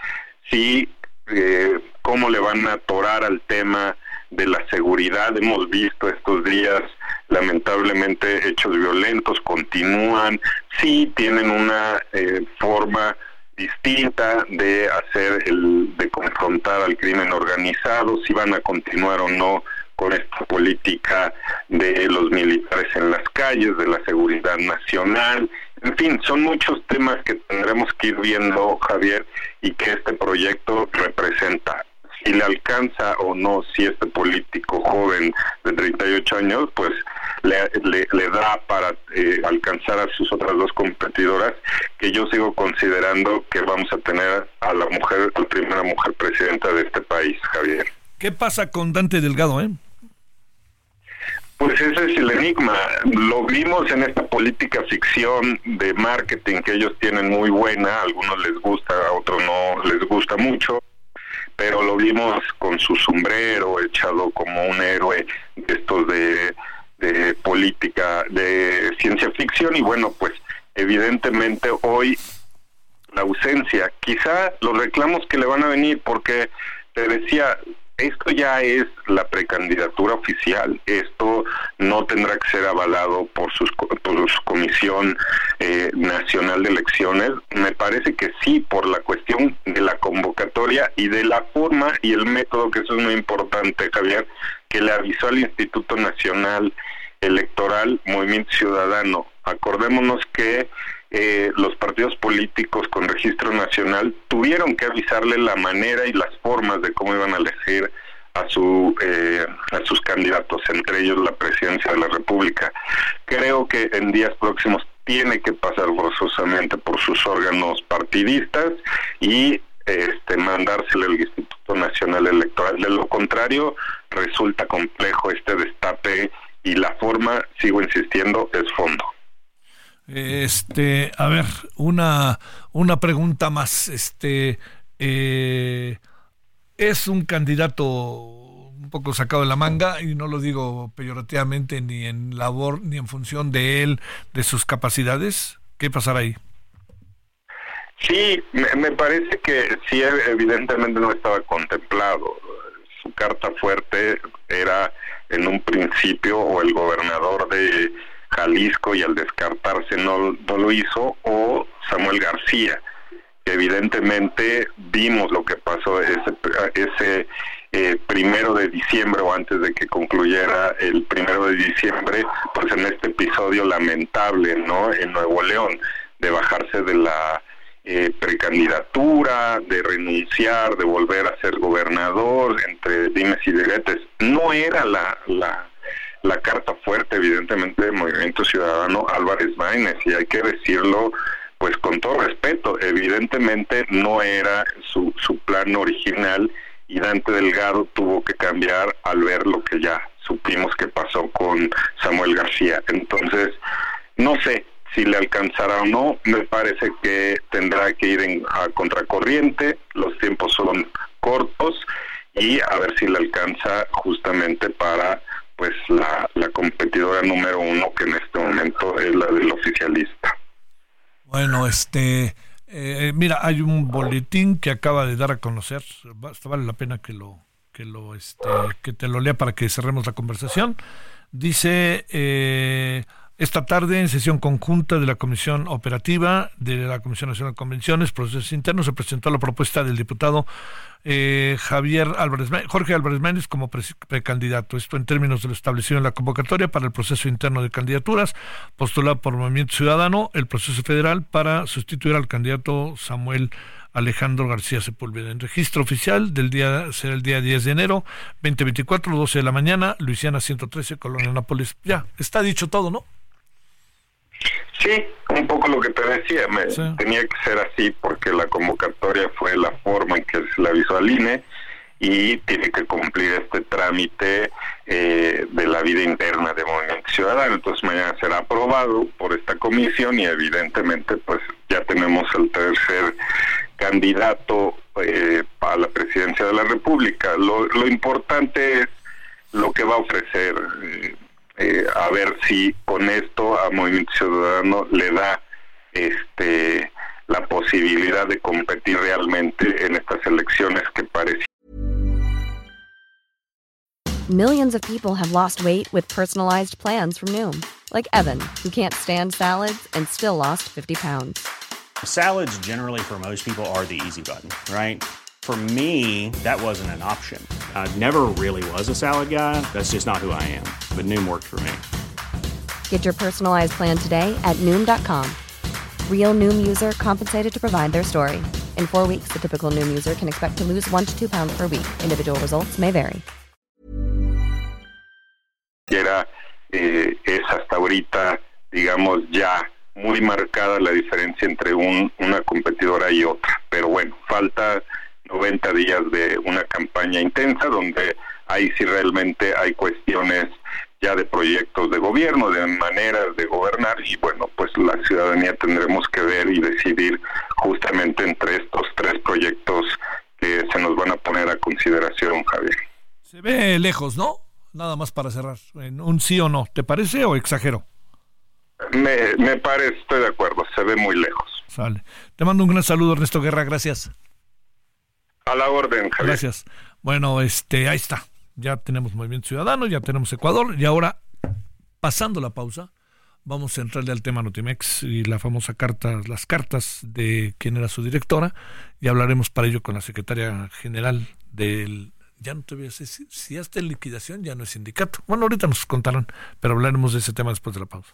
Si eh, cómo le van a atorar al tema de la seguridad. Hemos visto estos días lamentablemente hechos violentos continúan, sí tienen una eh, forma distinta de hacer el de confrontar al crimen organizado, si van a continuar o no con esta política de los militares en las calles, de la seguridad nacional. En fin, son muchos temas que tendremos que ir viendo, Javier, y que este proyecto representa. Si le alcanza o no, si este político joven de 38 años, pues le, le, da para eh, alcanzar a sus otras dos competidoras, que yo sigo considerando que vamos a tener a la mujer, la primera mujer presidenta de este país, Javier. ¿Qué pasa con Dante Delgado, eh? Pues ese es el enigma. Lo vimos en esta política ficción de marketing que ellos tienen muy buena, a algunos les gusta, a otros no les gusta mucho, pero lo vimos con su sombrero echado como un héroe de estos de, de política, de ciencia ficción y bueno, pues evidentemente hoy la ausencia, quizá los reclamos que le van a venir porque te decía, esto ya es la precandidatura oficial. Esto no tendrá que ser avalado por, sus, por su Comisión eh, Nacional de Elecciones. Me parece que sí, por la cuestión de la convocatoria y de la forma y el método, que eso es muy importante, Javier, que le avisó al Instituto Nacional Electoral Movimiento Ciudadano. Acordémonos que eh, los partidos políticos con registro nacional tuvieron que avisarle la manera y las formas de cómo iban a elegir a su eh, a sus candidatos, entre ellos la presidencia de la República. Creo que en días próximos tiene que pasar forzosamente por sus órganos partidistas y este mandársele al Instituto Nacional Electoral. De lo contrario, resulta complejo este destape y la forma, sigo insistiendo, es fondo. Este, a ver, una, una pregunta más. Este, eh, es un candidato un poco sacado de la manga y no lo digo peyorativamente ni en labor ni en función de él, de sus capacidades. ¿Qué pasará ahí? Sí, me, me parece que sí, evidentemente no estaba contemplado. Su carta fuerte era en un principio o el gobernador de Jalisco y al descartarse no, no lo hizo, o Samuel García. Evidentemente vimos lo que pasó ese, ese eh, primero de diciembre o antes de que concluyera el primero de diciembre, pues en este episodio lamentable, ¿no? En Nuevo León, de bajarse de la eh, precandidatura, de renunciar, de volver a ser gobernador, entre dimes y diretes. No era la, la, la carta fuerte, evidentemente, del Movimiento Ciudadano Álvarez Maínez, y hay que decirlo pues con todo respeto, evidentemente no era su, su plan original y Dante Delgado tuvo que cambiar al ver lo que ya supimos que pasó con Samuel García. Entonces, no sé si le alcanzará o no, me parece que tendrá que ir en, a contracorriente, los tiempos son cortos y a ver si le alcanza justamente para pues la, competidora número uno que en este momento es la del oficialista. Bueno, este, eh, mira, hay un boletín que acaba de dar a conocer, vale la pena que lo, que lo, este, que te lo lea para que cerremos la conversación. Dice, eh, esta tarde, en sesión conjunta de la Comisión Operativa de la Comisión Nacional de Convenciones, Procesos Internos, se presentó la propuesta del diputado eh, Javier Álvarez, Jorge Álvarez Méndez como precandidato. Esto en términos de lo establecido en la convocatoria para el proceso interno de candidaturas, postulado por Movimiento Ciudadano, el proceso federal para sustituir al candidato Samuel Alejandro García Sepúlveda. En registro oficial del día será el día 10 de enero, 2024, 12 de la mañana, Luisiana 113, Colonia Nápoles. Ya, está dicho todo, ¿no? Sí, un poco lo que te decía, me, tenía que ser así porque la convocatoria fue la forma en que se la avisó al INE y tiene que cumplir este trámite eh, de la vida interna de Movimiento Ciudadano. Entonces mañana será aprobado por esta comisión y evidentemente pues ya tenemos el tercer candidato eh, para la presidencia de la República. Lo, lo importante es lo que va a ofrecer. Eh, eh, a ver si con esto a Movimiento Ciudadano le da este la posibilidad de competir realmente en estas elecciones que parece Millions of people have lost weight with personalized plans from Noom, like Evan, who can't stand salads and still lost 50 pounds. Salads generally for most people are the easy button, right? For me, that wasn't an option. I never really was a salad guy. That's just not who I am. But Noom worked for me. Get your personalized plan today at Noom.com. Real Noom user compensated to provide their story. In four weeks, the typical Noom user can expect to lose one to two pounds per week. Individual results may vary. Era, eh, es hasta ahorita, digamos, ya muy marcada la diferencia entre un, una competidora y otra. Pero bueno, falta 90 días de una campaña intensa donde ahí sí realmente hay cuestiones ya de proyectos de gobierno, de maneras de gobernar y bueno, pues la ciudadanía tendremos que ver y decidir justamente entre estos tres proyectos que se nos van a poner a consideración, Javier. Se ve lejos, ¿no? Nada más para cerrar, en un sí o no, ¿te parece o exagero? Me, me parece, estoy de acuerdo, se ve muy lejos. Sale. Te mando un gran saludo, Ernesto Guerra, gracias. A la orden, Javier. Gracias. Bueno, este, ahí está. Ya tenemos Movimiento Ciudadano, ya tenemos Ecuador y ahora, pasando la pausa, vamos a entrarle al tema Notimex y la famosa carta, las cartas de quién era su directora y hablaremos para ello con la secretaria general del ya no te voy a decir si, ya está en liquidación ya no es sindicato. Bueno, ahorita nos contarán, pero hablaremos de ese tema después de la pausa.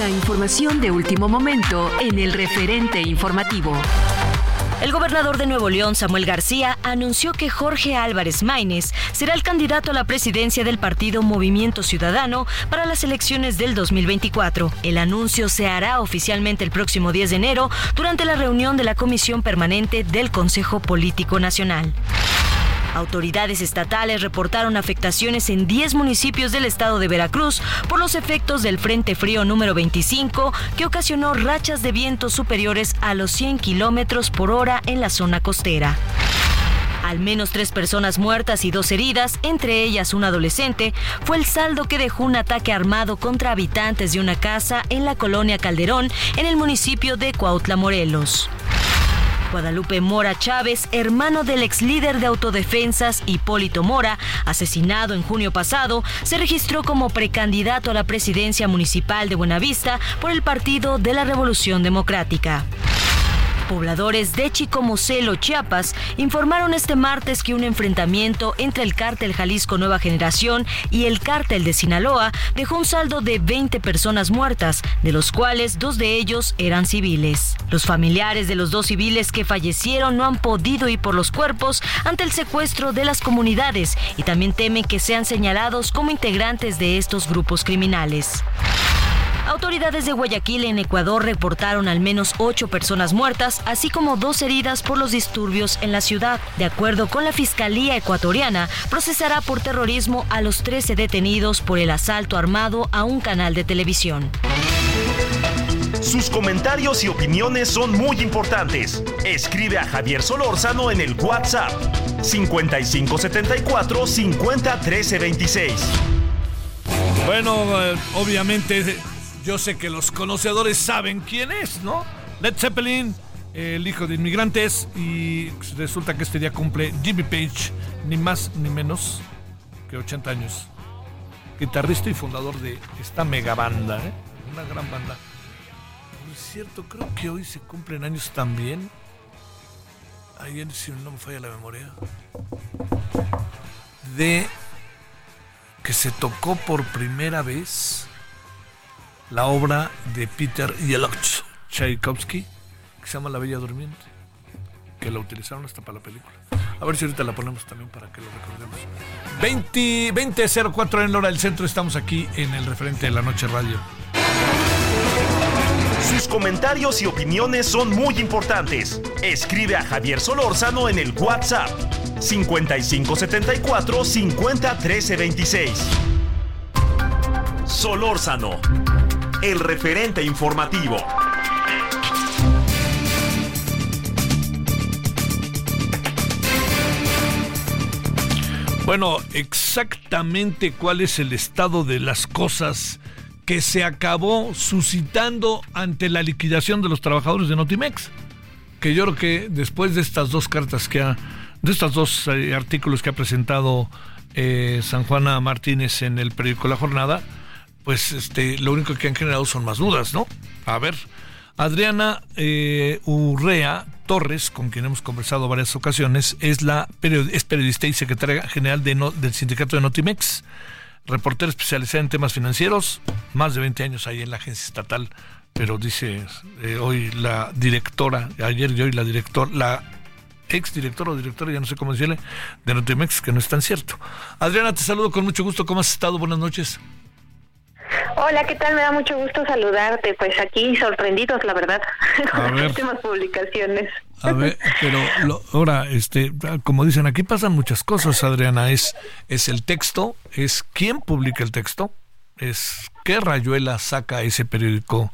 La información de último momento en el referente informativo. El gobernador de Nuevo León, Samuel García, anunció que Jorge Álvarez Maínez será el candidato a la presidencia del partido Movimiento Ciudadano para las elecciones del 2024. El anuncio se hará oficialmente el próximo 10 de enero durante la reunión de la Comisión Permanente del Consejo Político Nacional. Autoridades estatales reportaron afectaciones en 10 municipios del estado de Veracruz por los efectos del Frente Frío número 25 que ocasionó rachas de vientos superiores a los 100 kilómetros por hora en la zona costera. Al menos tres personas muertas y dos heridas, entre ellas un adolescente, fue el saldo que dejó un ataque armado contra habitantes de una casa en la colonia Calderón, en el municipio de Cuautla, Morelos. Guadalupe Mora Chávez, hermano del ex líder de autodefensas Hipólito Mora, asesinado en junio pasado, se registró como precandidato a la presidencia municipal de Buenavista por el Partido de la Revolución Democrática. Pobladores de Chicomucelo, Chiapas, informaron este martes que un enfrentamiento entre el cártel Jalisco Nueva Generación y el cártel de Sinaloa dejó un saldo de 20 personas muertas, de los cuales dos de ellos eran civiles. Los familiares de los dos civiles que fallecieron no han podido ir por los cuerpos ante el secuestro de las comunidades y también temen que sean señalados como integrantes de estos grupos criminales. Autoridades de Guayaquil en Ecuador reportaron al menos ocho personas muertas, así como dos heridas por los disturbios en la ciudad. De acuerdo con la Fiscalía ecuatoriana, procesará por terrorismo a los 13 detenidos por el asalto armado a un canal de televisión. Sus comentarios y opiniones son muy importantes. Escribe a Javier Solórzano en el WhatsApp 5574 50 13 26. Bueno, eh, obviamente yo sé que los conocedores saben quién es, ¿no? Led Zeppelin, el hijo de inmigrantes, y resulta que este día cumple Jimmy Page, ni más ni menos que 80 años. Guitarrista y fundador de esta mega banda, ¿eh? Una gran banda. Es cierto, creo que hoy se cumplen años también. Ayer, si no me falla la memoria. De que se tocó por primera vez la obra de Peter Yeloch Tchaikovsky, que se llama La Bella Durmiente, que la utilizaron hasta para la película. A ver si ahorita la ponemos también para que lo recordemos. 20, 20.04 en la hora del centro, estamos aquí en el referente de la noche radio. Sus comentarios y opiniones son muy importantes. Escribe a Javier Solórzano en el WhatsApp 5574 50 13 26. Solórzano, el referente informativo. Bueno, exactamente cuál es el estado de las cosas que se acabó suscitando ante la liquidación de los trabajadores de Notimex. Que yo creo que después de estas dos cartas que ha de estos dos eh, artículos que ha presentado eh, San Juana Martínez en el periódico La Jornada, pues este, lo único que han generado son más dudas, ¿no? A ver, Adriana eh, Urrea Torres, con quien hemos conversado varias ocasiones, es, la es periodista y secretaria general de del sindicato de Notimex, reportera especializada en temas financieros, más de 20 años ahí en la agencia estatal, pero dice eh, hoy la directora, ayer y hoy la directora, la ex directora o directora, ya no sé cómo decirle, de Notimex, que no es tan cierto. Adriana, te saludo con mucho gusto, ¿cómo has estado? Buenas noches. Hola, ¿qué tal? Me da mucho gusto saludarte. Pues aquí sorprendidos, la verdad, con las últimas publicaciones. A ver, pero ahora, este, como dicen, aquí pasan muchas cosas, Adriana. Es, es el texto, es quién publica el texto, es qué rayuela saca ese periódico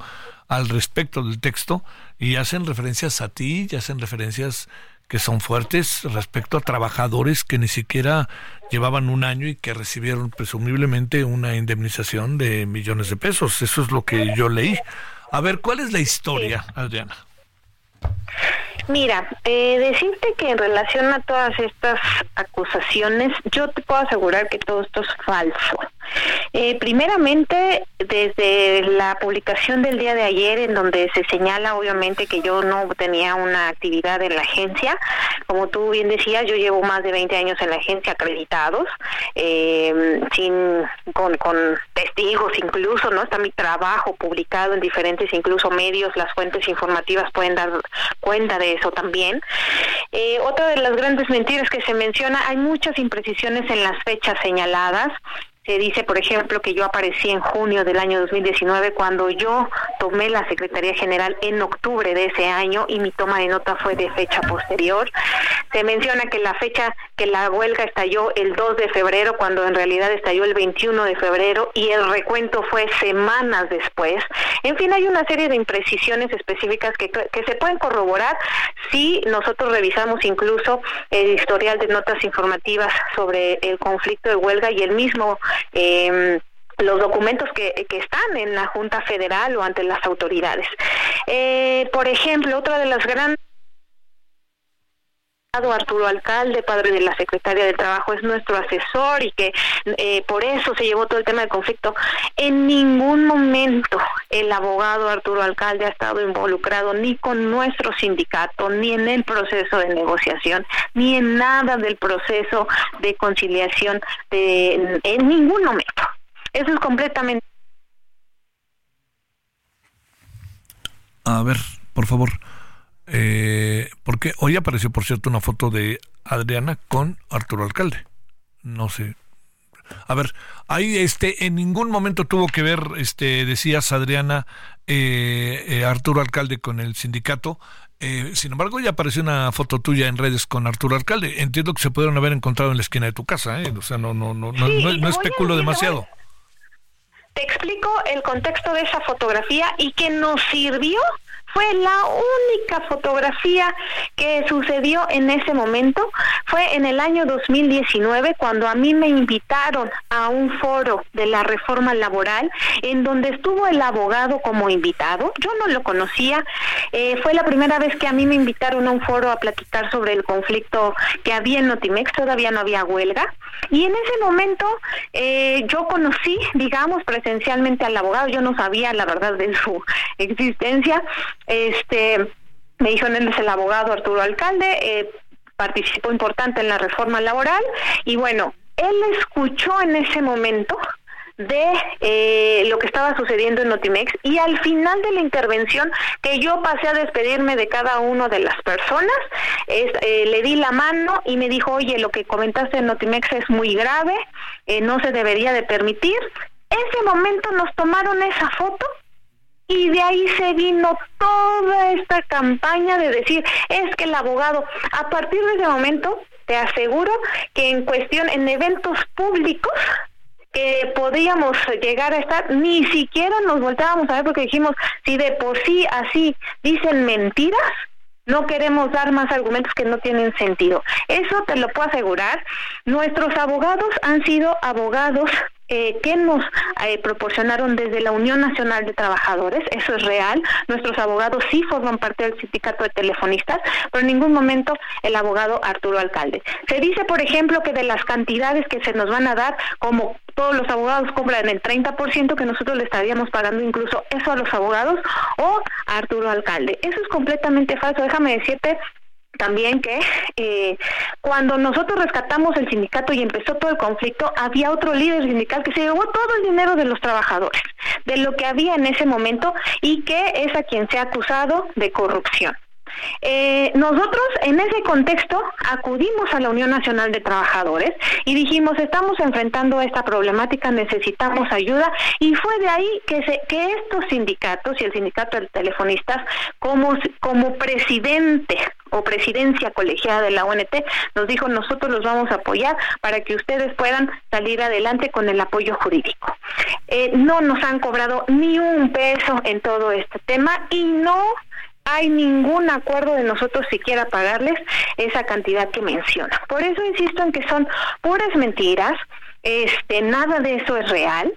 al respecto del texto y hacen referencias a ti y hacen referencias que son fuertes respecto a trabajadores que ni siquiera llevaban un año y que recibieron presumiblemente una indemnización de millones de pesos. Eso es lo que yo leí. A ver, ¿cuál es la historia, Adriana? Mira, eh, decirte que en relación a todas estas acusaciones, yo te puedo asegurar que todo esto es falso. Eh, primeramente, desde la publicación del día de ayer, en donde se señala obviamente que yo no tenía una actividad en la agencia, como tú bien decías, yo llevo más de 20 años en la agencia acreditados, eh, sin con, con testigos incluso, ¿no? Está mi trabajo publicado en diferentes incluso medios, las fuentes informativas pueden dar cuenta de eso también. Eh, otra de las grandes mentiras que se menciona, hay muchas imprecisiones en las fechas señaladas. Se dice, por ejemplo, que yo aparecí en junio del año 2019 cuando yo tomé la Secretaría General en octubre de ese año y mi toma de nota fue de fecha posterior. Se menciona que la fecha que la huelga estalló el 2 de febrero cuando en realidad estalló el 21 de febrero y el recuento fue semanas después. En fin, hay una serie de imprecisiones específicas que, que se pueden corroborar si nosotros revisamos incluso el historial de notas informativas sobre el conflicto de huelga y el mismo eh, los documentos que, que, están en la Junta Federal o ante las autoridades. Eh, por ejemplo, otra de las grandes Arturo Alcalde, padre de la secretaria del Trabajo, es nuestro asesor y que eh, por eso se llevó todo el tema del conflicto. En ningún momento el abogado Arturo Alcalde ha estado involucrado ni con nuestro sindicato, ni en el proceso de negociación, ni en nada del proceso de conciliación de, en ningún momento. Eso es completamente... A ver, por favor. Eh, porque hoy apareció, por cierto, una foto de Adriana con Arturo Alcalde. No sé. A ver, ahí este, en ningún momento tuvo que ver, este, decías Adriana, eh, eh, Arturo Alcalde con el sindicato. Eh, sin embargo, ya apareció una foto tuya en redes con Arturo Alcalde. Entiendo que se pudieron haber encontrado en la esquina de tu casa, ¿eh? O sea, no, no, no, no, no, especulo demasiado. Te explico el contexto de esa fotografía y que nos sirvió fue la única fotografía que sucedió en ese momento. Fue en el año 2019 cuando a mí me invitaron a un foro de la reforma laboral en donde estuvo el abogado como invitado. Yo no lo conocía. Eh, fue la primera vez que a mí me invitaron a un foro a platicar sobre el conflicto que había en Notimex. Todavía no había huelga. Y en ese momento eh, yo conocí, digamos, presencialmente al abogado. Yo no sabía la verdad de su existencia. Este, me dijo, él es el abogado Arturo Alcalde, eh, participó importante en la reforma laboral y bueno, él escuchó en ese momento de eh, lo que estaba sucediendo en Notimex y al final de la intervención que yo pasé a despedirme de cada una de las personas, eh, le di la mano y me dijo, oye, lo que comentaste en Notimex es muy grave, no se debería de permitir. Ese momento nos tomaron esa foto y de ahí se vino toda esta campaña de decir, es que el abogado, a partir de ese momento, te aseguro que en cuestión, en eventos públicos, que podíamos llegar a estar, ni siquiera nos volteábamos a ver porque dijimos, si de por sí así dicen mentiras, no queremos dar más argumentos que no tienen sentido. Eso te lo puedo asegurar. Nuestros abogados han sido abogados eh, que nos eh, proporcionaron desde la Unión Nacional de Trabajadores, eso es real, nuestros abogados sí forman parte del sindicato de telefonistas, pero en ningún momento el abogado Arturo Alcalde. Se dice, por ejemplo, que de las cantidades que se nos van a dar, como todos los abogados cobran el 30%, que nosotros le estaríamos pagando incluso eso a los abogados o a Arturo Alcalde. Eso es completamente falso. Déjame decirte también que eh, cuando nosotros rescatamos el sindicato y empezó todo el conflicto, había otro líder sindical que se llevó todo el dinero de los trabajadores, de lo que había en ese momento y que es a quien se ha acusado de corrupción. Eh, nosotros en ese contexto acudimos a la Unión Nacional de Trabajadores y dijimos estamos enfrentando esta problemática, necesitamos ayuda y fue de ahí que, se, que estos sindicatos y el sindicato de telefonistas como, como presidente o presidencia colegiada de la ONT nos dijo nosotros los vamos a apoyar para que ustedes puedan salir adelante con el apoyo jurídico. Eh, no nos han cobrado ni un peso en todo este tema y no hay ningún acuerdo de nosotros siquiera pagarles esa cantidad que menciona. Por eso insisto en que son puras mentiras, este, nada de eso es real.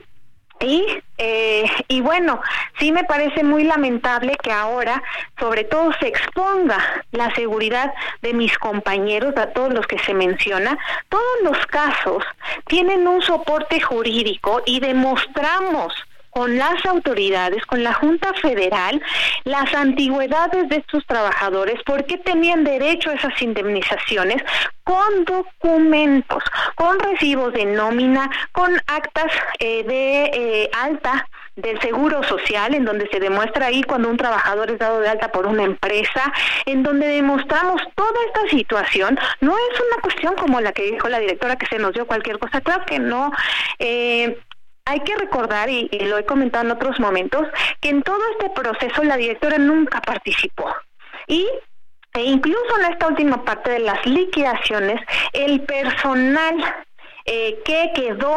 Y, eh, y bueno, sí me parece muy lamentable que ahora, sobre todo, se exponga la seguridad de mis compañeros, a todos los que se menciona. Todos los casos tienen un soporte jurídico y demostramos con las autoridades, con la Junta Federal, las antigüedades de estos trabajadores, por qué tenían derecho a esas indemnizaciones, con documentos, con recibos de nómina, con actas eh, de eh, alta del seguro social, en donde se demuestra ahí cuando un trabajador es dado de alta por una empresa, en donde demostramos toda esta situación. No es una cuestión como la que dijo la directora que se nos dio cualquier cosa, claro que no. Eh, hay que recordar, y, lo he comentado en otros momentos, que en todo este proceso la directora nunca participó. Y e incluso en esta última parte de las liquidaciones, el personal eh, que quedó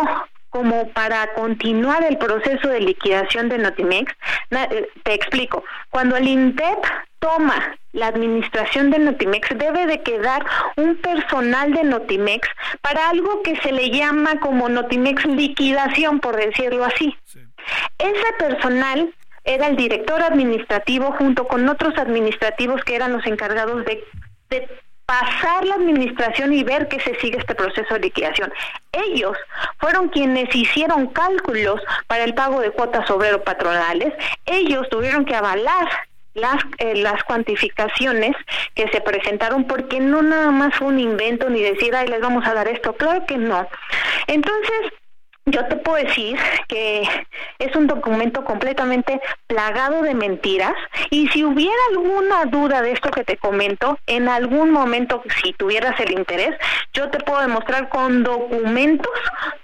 como para continuar el proceso de liquidación de Notimex, eh, te explico, cuando el INTEP toma la administración de Notimex, debe de quedar un personal de Notimex para algo que se le llama como Notimex liquidación, por decirlo así. Ese personal era el director administrativo junto con otros administrativos que eran los encargados de, de pasar la administración y ver que se sigue este proceso de liquidación. Ellos fueron quienes hicieron cálculos para el pago de cuotas obrero patronales, ellos tuvieron que avalar las, eh, las cuantificaciones que se presentaron porque no nada más fue un invento ni decir, ay, les vamos a dar esto, claro que no. Entonces, yo te puedo decir que es un documento completamente plagado de mentiras y si hubiera alguna duda de esto que te comento, en algún momento, si tuvieras el interés, yo te puedo demostrar con documentos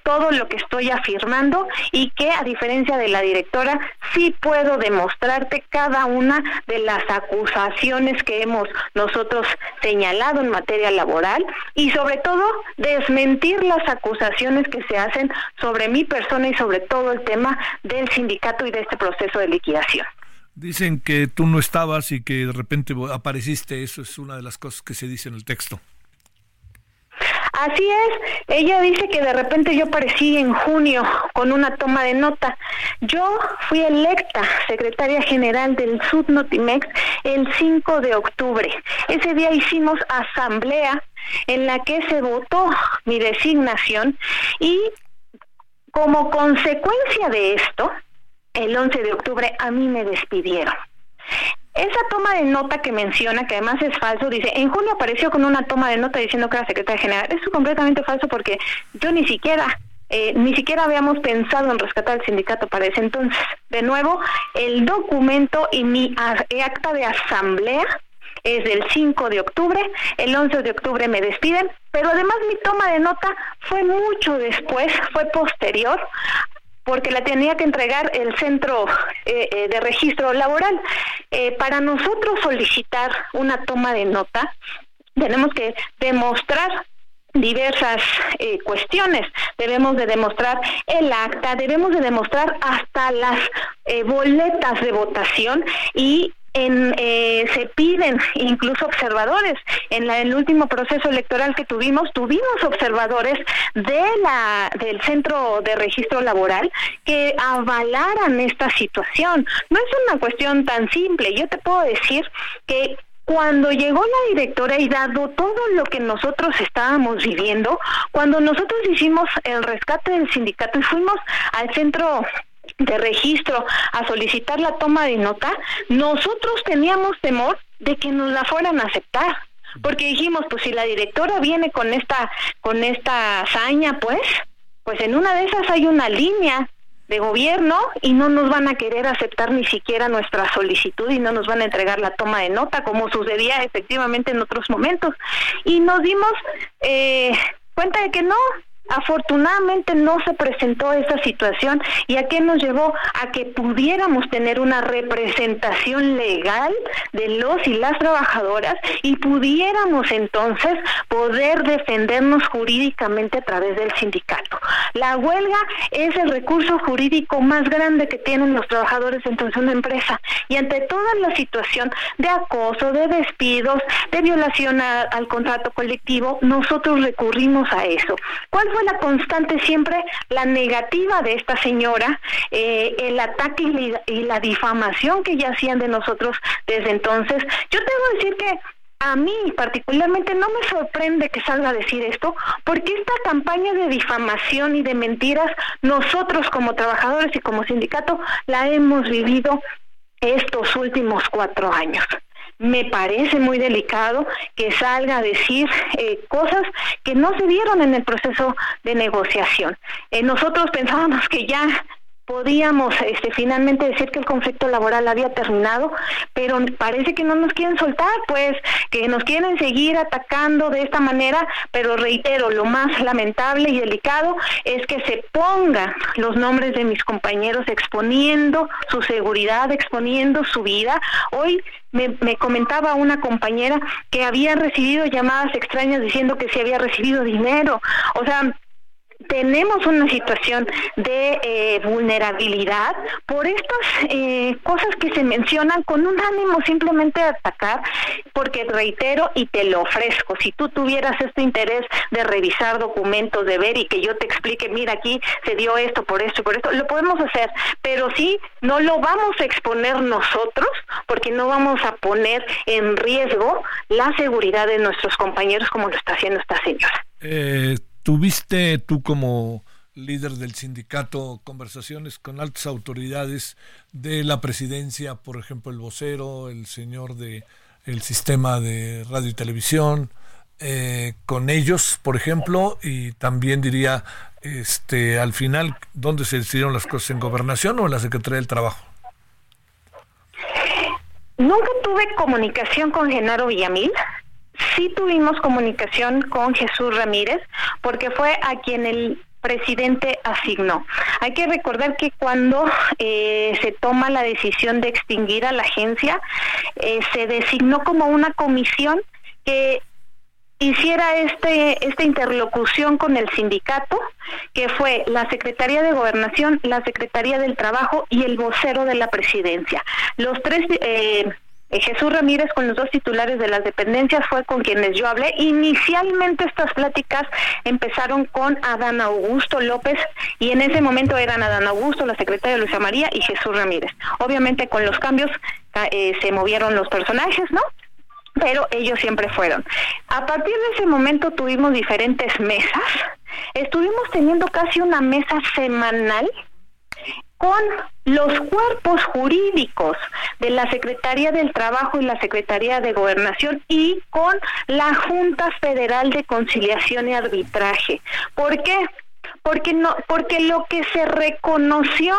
todo lo que estoy afirmando y que a diferencia de la directora, sí puedo demostrarte cada una de las acusaciones que hemos nosotros señalado en materia laboral y sobre todo desmentir las acusaciones que se hacen sobre sobre mi persona y sobre todo el tema del sindicato y de este proceso de liquidación. Dicen que tú no estabas y que de repente apareciste, eso es una de las cosas que se dice en el texto. Así es, ella dice que de repente yo aparecí en junio con una toma de nota. Yo fui electa secretaria general del Notimex el 5 de octubre. Ese día hicimos asamblea en la que se votó mi designación y como consecuencia de esto, el 11 de octubre a mí me despidieron. Esa toma de nota que menciona, que además es falso, dice, en junio apareció con una toma de nota diciendo que era secretaria general. Eso es completamente falso porque yo ni siquiera, eh, ni siquiera habíamos pensado en rescatar el sindicato para ese entonces. De nuevo, el documento y mi acta de asamblea es del 5 de octubre, el 11 de octubre me despiden, pero además mi toma de nota fue mucho después, fue posterior porque la tenía que entregar el centro eh, eh, de registro laboral. Eh, para nosotros solicitar una toma de nota, tenemos que demostrar diversas cuestiones. Debemos de demostrar el acta, debemos de demostrar hasta las boletas de votación y en, eh, se piden incluso observadores. En el último proceso electoral que tuvimos, tuvimos observadores de la, del Centro de Registro Laboral que avalaran esta situación. No es una cuestión tan simple. Yo te puedo decir que cuando llegó la directora y dado todo lo que nosotros estábamos viviendo, cuando nosotros hicimos el rescate del sindicato y fuimos al centro de registro a solicitar la toma de nota, nosotros teníamos temor de que nos la fueran a aceptar. Porque dijimos, pues si la directora viene con esta con esta hazaña, pues pues en una de esas hay una línea de gobierno y no nos van a querer aceptar ni siquiera nuestra solicitud y no nos van a entregar la toma de nota como sucedía efectivamente en otros momentos. Y nos dimos eh, cuenta de que no, Afortunadamente no se presentó esa situación y a qué nos llevó a que pudiéramos tener una representación legal de los y las trabajadoras y pudiéramos entonces poder defendernos jurídicamente a través del sindicato. La huelga es el recurso jurídico más grande que tienen los trabajadores dentro de una empresa y ante toda la situación de acoso, de despidos, de violación al contrato colectivo, nosotros recurrimos a eso. ¿Cuál fue la constante siempre? La negativa de esta señora, eh, el ataque y la, difamación que ya hacían de nosotros desde entonces. Yo tengo que decir que a mí particularmente no me sorprende que salga a decir esto, porque esta campaña de difamación y de mentiras, nosotros como trabajadores y como sindicato la hemos vivido estos últimos cuatro años me parece muy delicado que salga a decir eh, cosas que no se dieron en el proceso de negociación. Eh, nosotros pensábamos que ya podíamos este, finalmente decir que el conflicto laboral había terminado, pero parece que no nos quieren soltar, pues que nos quieren seguir atacando de esta manera, pero reitero, lo más lamentable y delicado es que se pongan los nombres de mis compañeros exponiendo su seguridad, exponiendo su vida. Hoy me, me, comentaba una compañera que había recibido llamadas extrañas diciendo que se había recibido dinero. O sea, tenemos una situación de eh, vulnerabilidad por estas eh, cosas que se mencionan con un ánimo simplemente de atacar, porque reitero y te lo ofrezco, si tú tuvieras este interés de revisar documentos, de ver y que yo te explique, mira aquí se dio esto por esto, por esto, lo podemos hacer, pero sí no lo vamos a exponer nosotros porque no vamos a poner en riesgo la seguridad de nuestros compañeros como lo está haciendo esta señora. Eh, ¿Tuviste tú como líder del sindicato conversaciones con altas autoridades de la presidencia, por ejemplo, el vocero, el señor de el sistema de radio y televisión, eh, con ellos, por ejemplo, y también diría, este, al final, ¿dónde se decidieron las cosas? ¿En gobernación o en la Secretaría del Trabajo? Nunca tuve comunicación con Genaro Villamil, Sí tuvimos comunicación con Jesús Ramírez porque fue a quien el presidente asignó. Hay que recordar que cuando eh, se toma la decisión de extinguir a la agencia, eh, se designó como una comisión que hiciera este esta interlocución con el sindicato, que fue la Secretaría de Gobernación, la Secretaría del Trabajo y el vocero de la presidencia. Los tres eh, Jesús Ramírez con los dos titulares de las dependencias fue con quienes yo hablé. Inicialmente estas pláticas empezaron con Adán Augusto López y en ese momento eran Adán Augusto, la secretaria Luisa María y Jesús Ramírez. Obviamente con los cambios eh, se movieron los personajes, ¿no? Pero ellos siempre fueron. A partir de ese momento tuvimos diferentes mesas. Estuvimos teniendo casi una mesa semanal con los cuerpos jurídicos de la Secretaría del Trabajo y la Secretaría de Gobernación y con la Junta Federal de Conciliación y Arbitraje. ¿Por qué? Porque no porque lo que se reconoció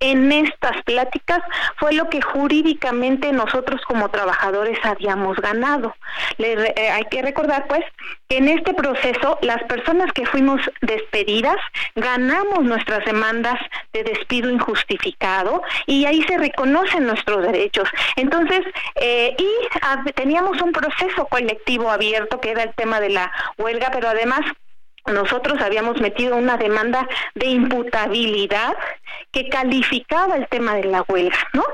en estas pláticas fue lo que jurídicamente nosotros como trabajadores habíamos ganado. Eh, hay que recordar pues que en este proceso las personas que fuimos despedidas ganamos nuestras demandas de despido injustificado y ahí se reconocen nuestros derechos. Entonces, eh, y teníamos un proceso colectivo abierto que era el tema de la huelga, pero además nosotros habíamos metido una demanda de imputabilidad que calificaba el tema de la huelga, ¿no?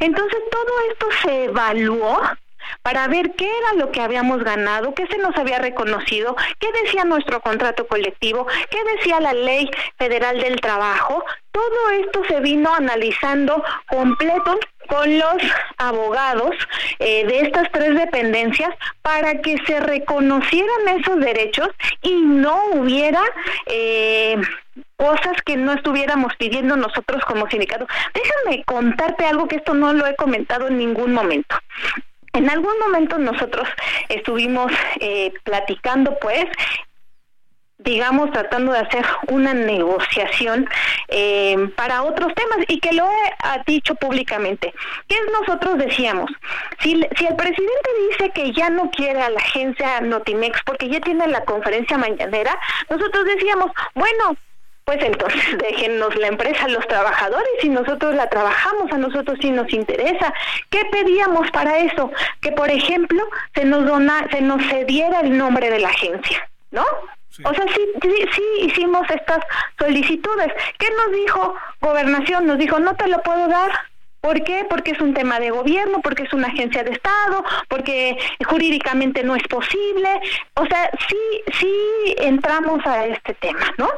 Entonces todo esto se evaluó para ver qué era lo que habíamos ganado, qué se nos había reconocido, qué decía nuestro contrato colectivo, qué decía la ley federal del trabajo. Todo esto se vino analizando completo con los abogados eh, de estas tres dependencias para que se reconocieran esos derechos y no hubiera eh, cosas que no estuviéramos pidiendo nosotros como sindicato. Déjame contarte algo que esto no lo he comentado en ningún momento. En algún momento nosotros estuvimos eh, platicando, pues, digamos, tratando de hacer una negociación eh, para otros temas y que lo he dicho públicamente. ¿Qué nosotros decíamos? Si, si el presidente dice que ya no quiere a la agencia Notimex porque ya tiene la conferencia mañanera, nosotros decíamos, bueno, pues entonces déjennos la empresa los trabajadores y nosotros la trabajamos, a nosotros sí nos interesa. ¿Qué pedíamos para eso? Que por ejemplo se nos dona, se nos cediera el nombre de la agencia, ¿no? O sea, sí, sí, sí hicimos estas solicitudes. ¿Qué nos dijo gobernación? Nos dijo, no te lo puedo dar. ¿Por qué? Porque es un tema de gobierno, porque es una agencia de Estado, porque jurídicamente no es posible. O sea, sí, sí entramos a este tema, ¿no?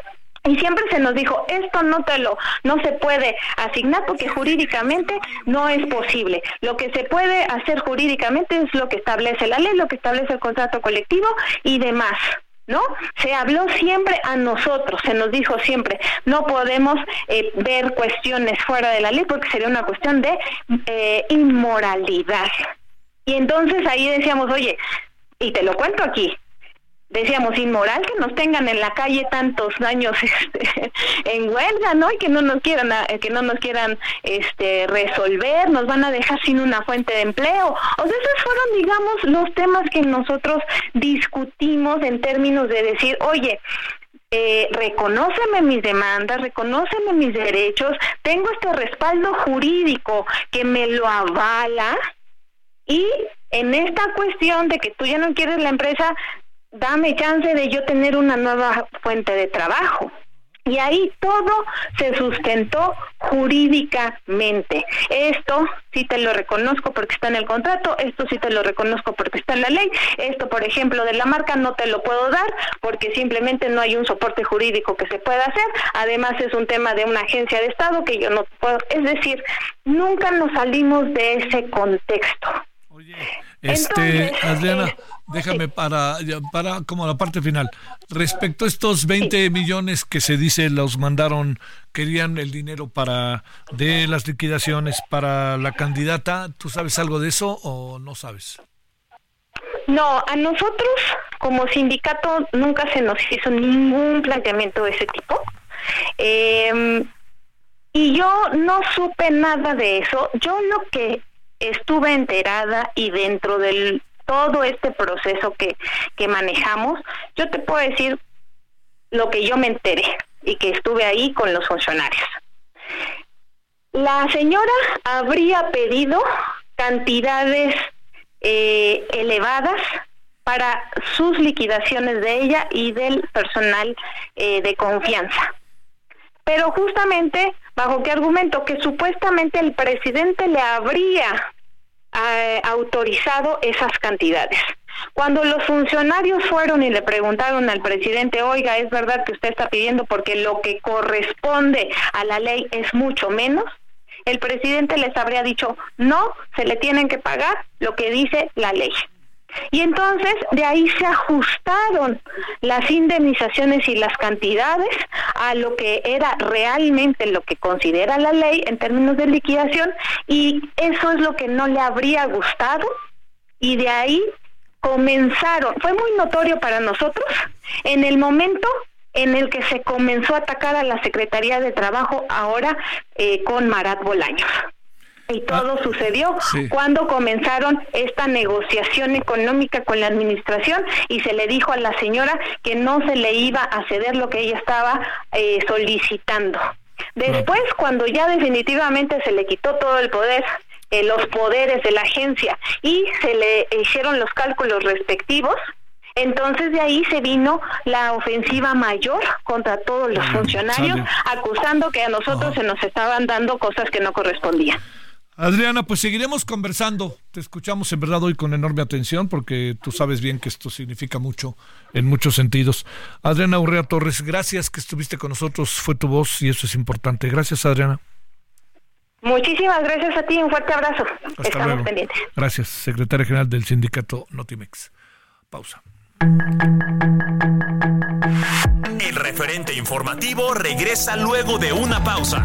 Y siempre se nos dijo, esto no te lo, no se puede asignar porque jurídicamente no es posible. Lo que se puede hacer jurídicamente es lo que establece la ley, lo que establece el contrato colectivo y demás. ¿no? Se habló siempre a nosotros, se nos dijo siempre, no podemos eh, ver cuestiones fuera de la ley porque sería una cuestión de eh, inmoralidad. Y entonces ahí decíamos, oye, y te lo cuento aquí, decíamos inmoral que nos tengan en la calle tantos años este, en huelga no y que no nos quieran eh, que no nos quieran este resolver nos van a dejar sin una fuente de empleo. O sea esos fueron digamos los temas que nosotros discutimos en términos de decir oye eh, reconóceme mis demandas, reconóceme mis derechos, tengo este respaldo jurídico que me lo avala y en esta cuestión de que tú ya no quieres la empresa, dame chance de yo tener una nueva fuente de trabajo. Y ahí todo se sustentó jurídicamente. Esto sí te lo reconozco porque está en el contrato, esto sí te lo reconozco porque está en la ley, esto por ejemplo de la marca no te lo puedo dar porque simplemente no hay un soporte jurídico que se pueda hacer, además es un tema de una agencia de Estado que yo no puedo, es decir, nunca nos salimos de ese contexto. Este, Adriana, eh, déjame para, para como la parte final. Respecto a estos 20 millones que se dice los mandaron, querían el dinero para de las liquidaciones para la candidata, ¿tú sabes algo de eso o no sabes? No, a nosotros como sindicato nunca se nos hizo ningún planteamiento de ese tipo. Em, y yo no supe nada de eso. Yo lo que estuve enterada y dentro del todo este proceso que, que manejamos, yo te puedo decir lo que yo me enteré y que estuve ahí con los funcionarios. La señora habría pedido cantidades eh, elevadas para sus liquidaciones de ella y del personal eh, de confianza. Pero justamente, ¿bajo qué argumento? Que supuestamente el presidente le habría eh, autorizado esas cantidades. Cuando los funcionarios fueron y le preguntaron al presidente, oiga, ¿es verdad que usted está pidiendo porque lo que corresponde a la ley es mucho menos? El presidente les habría dicho, no, se le tienen que pagar lo que dice la ley. Y entonces de ahí se ajustaron las indemnizaciones y las cantidades a lo que era realmente lo que considera la ley en términos de liquidación y eso es lo que no le habría gustado y de ahí comenzaron, fue muy notorio para nosotros en el momento en el que se comenzó a atacar a la Secretaría de Trabajo ahora eh, con Marat Bolaños. Y todo ah, sucedió cuando comenzaron esta negociación económica con la administración y se le dijo a la señora que no se le iba a ceder lo que ella estaba eh, solicitando. Después, cuando ya definitivamente se le quitó todo el poder, eh, los poderes de la agencia y se le hicieron los cálculos respectivos, Entonces de ahí se vino la ofensiva mayor contra todos los funcionarios, acusando que a nosotros se nos estaban dando cosas que no correspondían. Adriana, pues seguiremos conversando. Te escuchamos en verdad hoy con enorme atención porque tú sabes bien que esto significa mucho en muchos sentidos. Adriana Urrea Torres, gracias que estuviste con nosotros. Fue tu voz y eso es importante. Gracias, Adriana. Muchísimas gracias a ti. Un fuerte abrazo. Estamos pendientes. Gracias, secretaria general del sindicato Notimex. Pausa. El referente informativo regresa luego de una pausa.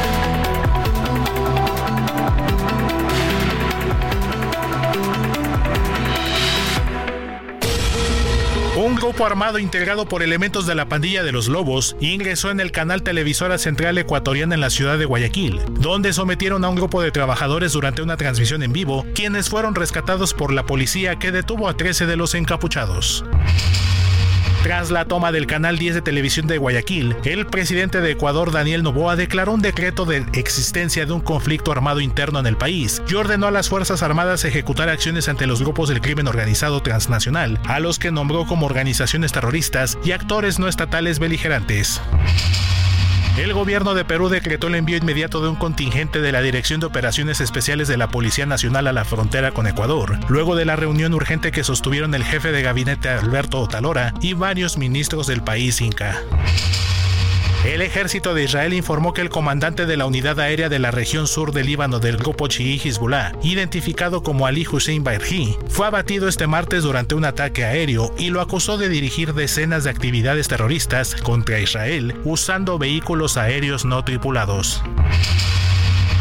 Un grupo armado integrado por elementos de la pandilla de los Lobos ingresó en el canal televisora central ecuatoriana en la ciudad de Guayaquil, donde sometieron a un grupo de trabajadores durante una transmisión en vivo, quienes fueron rescatados por la policía que detuvo a 13 de los encapuchados. Tras la toma del canal 10 de televisión de Guayaquil, el presidente de Ecuador, Daniel Noboa, declaró un decreto de existencia de un conflicto armado interno en el país y ordenó a las Fuerzas Armadas ejecutar acciones ante los grupos del crimen organizado transnacional, a los que nombró como organizaciones terroristas y actores no estatales beligerantes. El gobierno de Perú decretó el envío inmediato de un contingente de la Dirección de Operaciones Especiales de la Policía Nacional a la frontera con Ecuador, luego de la reunión urgente que sostuvieron el jefe de gabinete Alberto Otalora y varios ministros del país inca. El ejército de Israel informó que el comandante de la unidad aérea de la región sur del Líbano del grupo chií Hezbollah, identificado como Ali Hussein Bairhi, fue abatido este martes durante un ataque aéreo y lo acusó de dirigir decenas de actividades terroristas contra Israel usando vehículos aéreos no tripulados.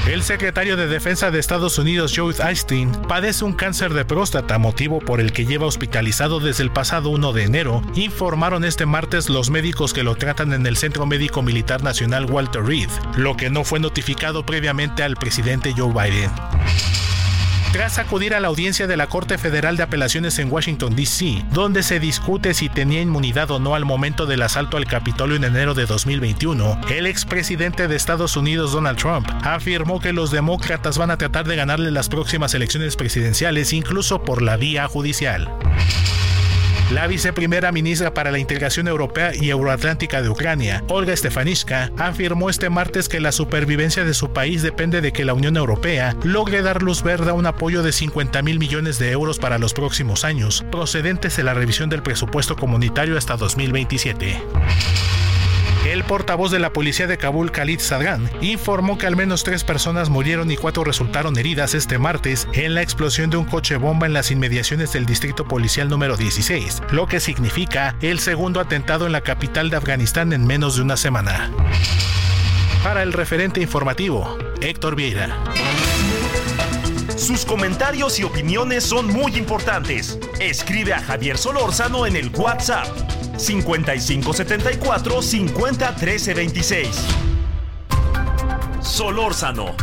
El secretario de Defensa de Estados Unidos, Joe Einstein, padece un cáncer de próstata, motivo por el que lleva hospitalizado desde el pasado 1 de enero, informaron este martes los médicos que lo tratan en el Centro Médico Militar Nacional Walter Reed, lo que no fue notificado previamente al presidente Joe Biden. Tras acudir a la audiencia de la Corte Federal de Apelaciones en Washington, D.C., donde se discute si tenía inmunidad o no al momento del asalto al Capitolio en enero de 2021, el expresidente de Estados Unidos, Donald Trump, afirmó que los demócratas van a tratar de ganarle las próximas elecciones presidenciales incluso por la vía judicial. La viceprimera ministra para la Integración Europea y Euroatlántica de Ucrania, Olga Stefanishka, afirmó este martes que la supervivencia de su país depende de que la Unión Europea logre dar luz verde a un apoyo de 50 mil millones de euros para los próximos años, procedentes de la revisión del presupuesto comunitario hasta 2027. El portavoz de la policía de Kabul, Khalid Sadgan, informó que al menos tres personas murieron y cuatro resultaron heridas este martes en la explosión de un coche bomba en las inmediaciones del distrito policial número 16, lo que significa el segundo atentado en la capital de Afganistán en menos de una semana. Para el referente informativo, Héctor Vieira. Sus comentarios y opiniones son muy importantes. Escribe a Javier Solórzano en el WhatsApp 5574 50 Solórzano,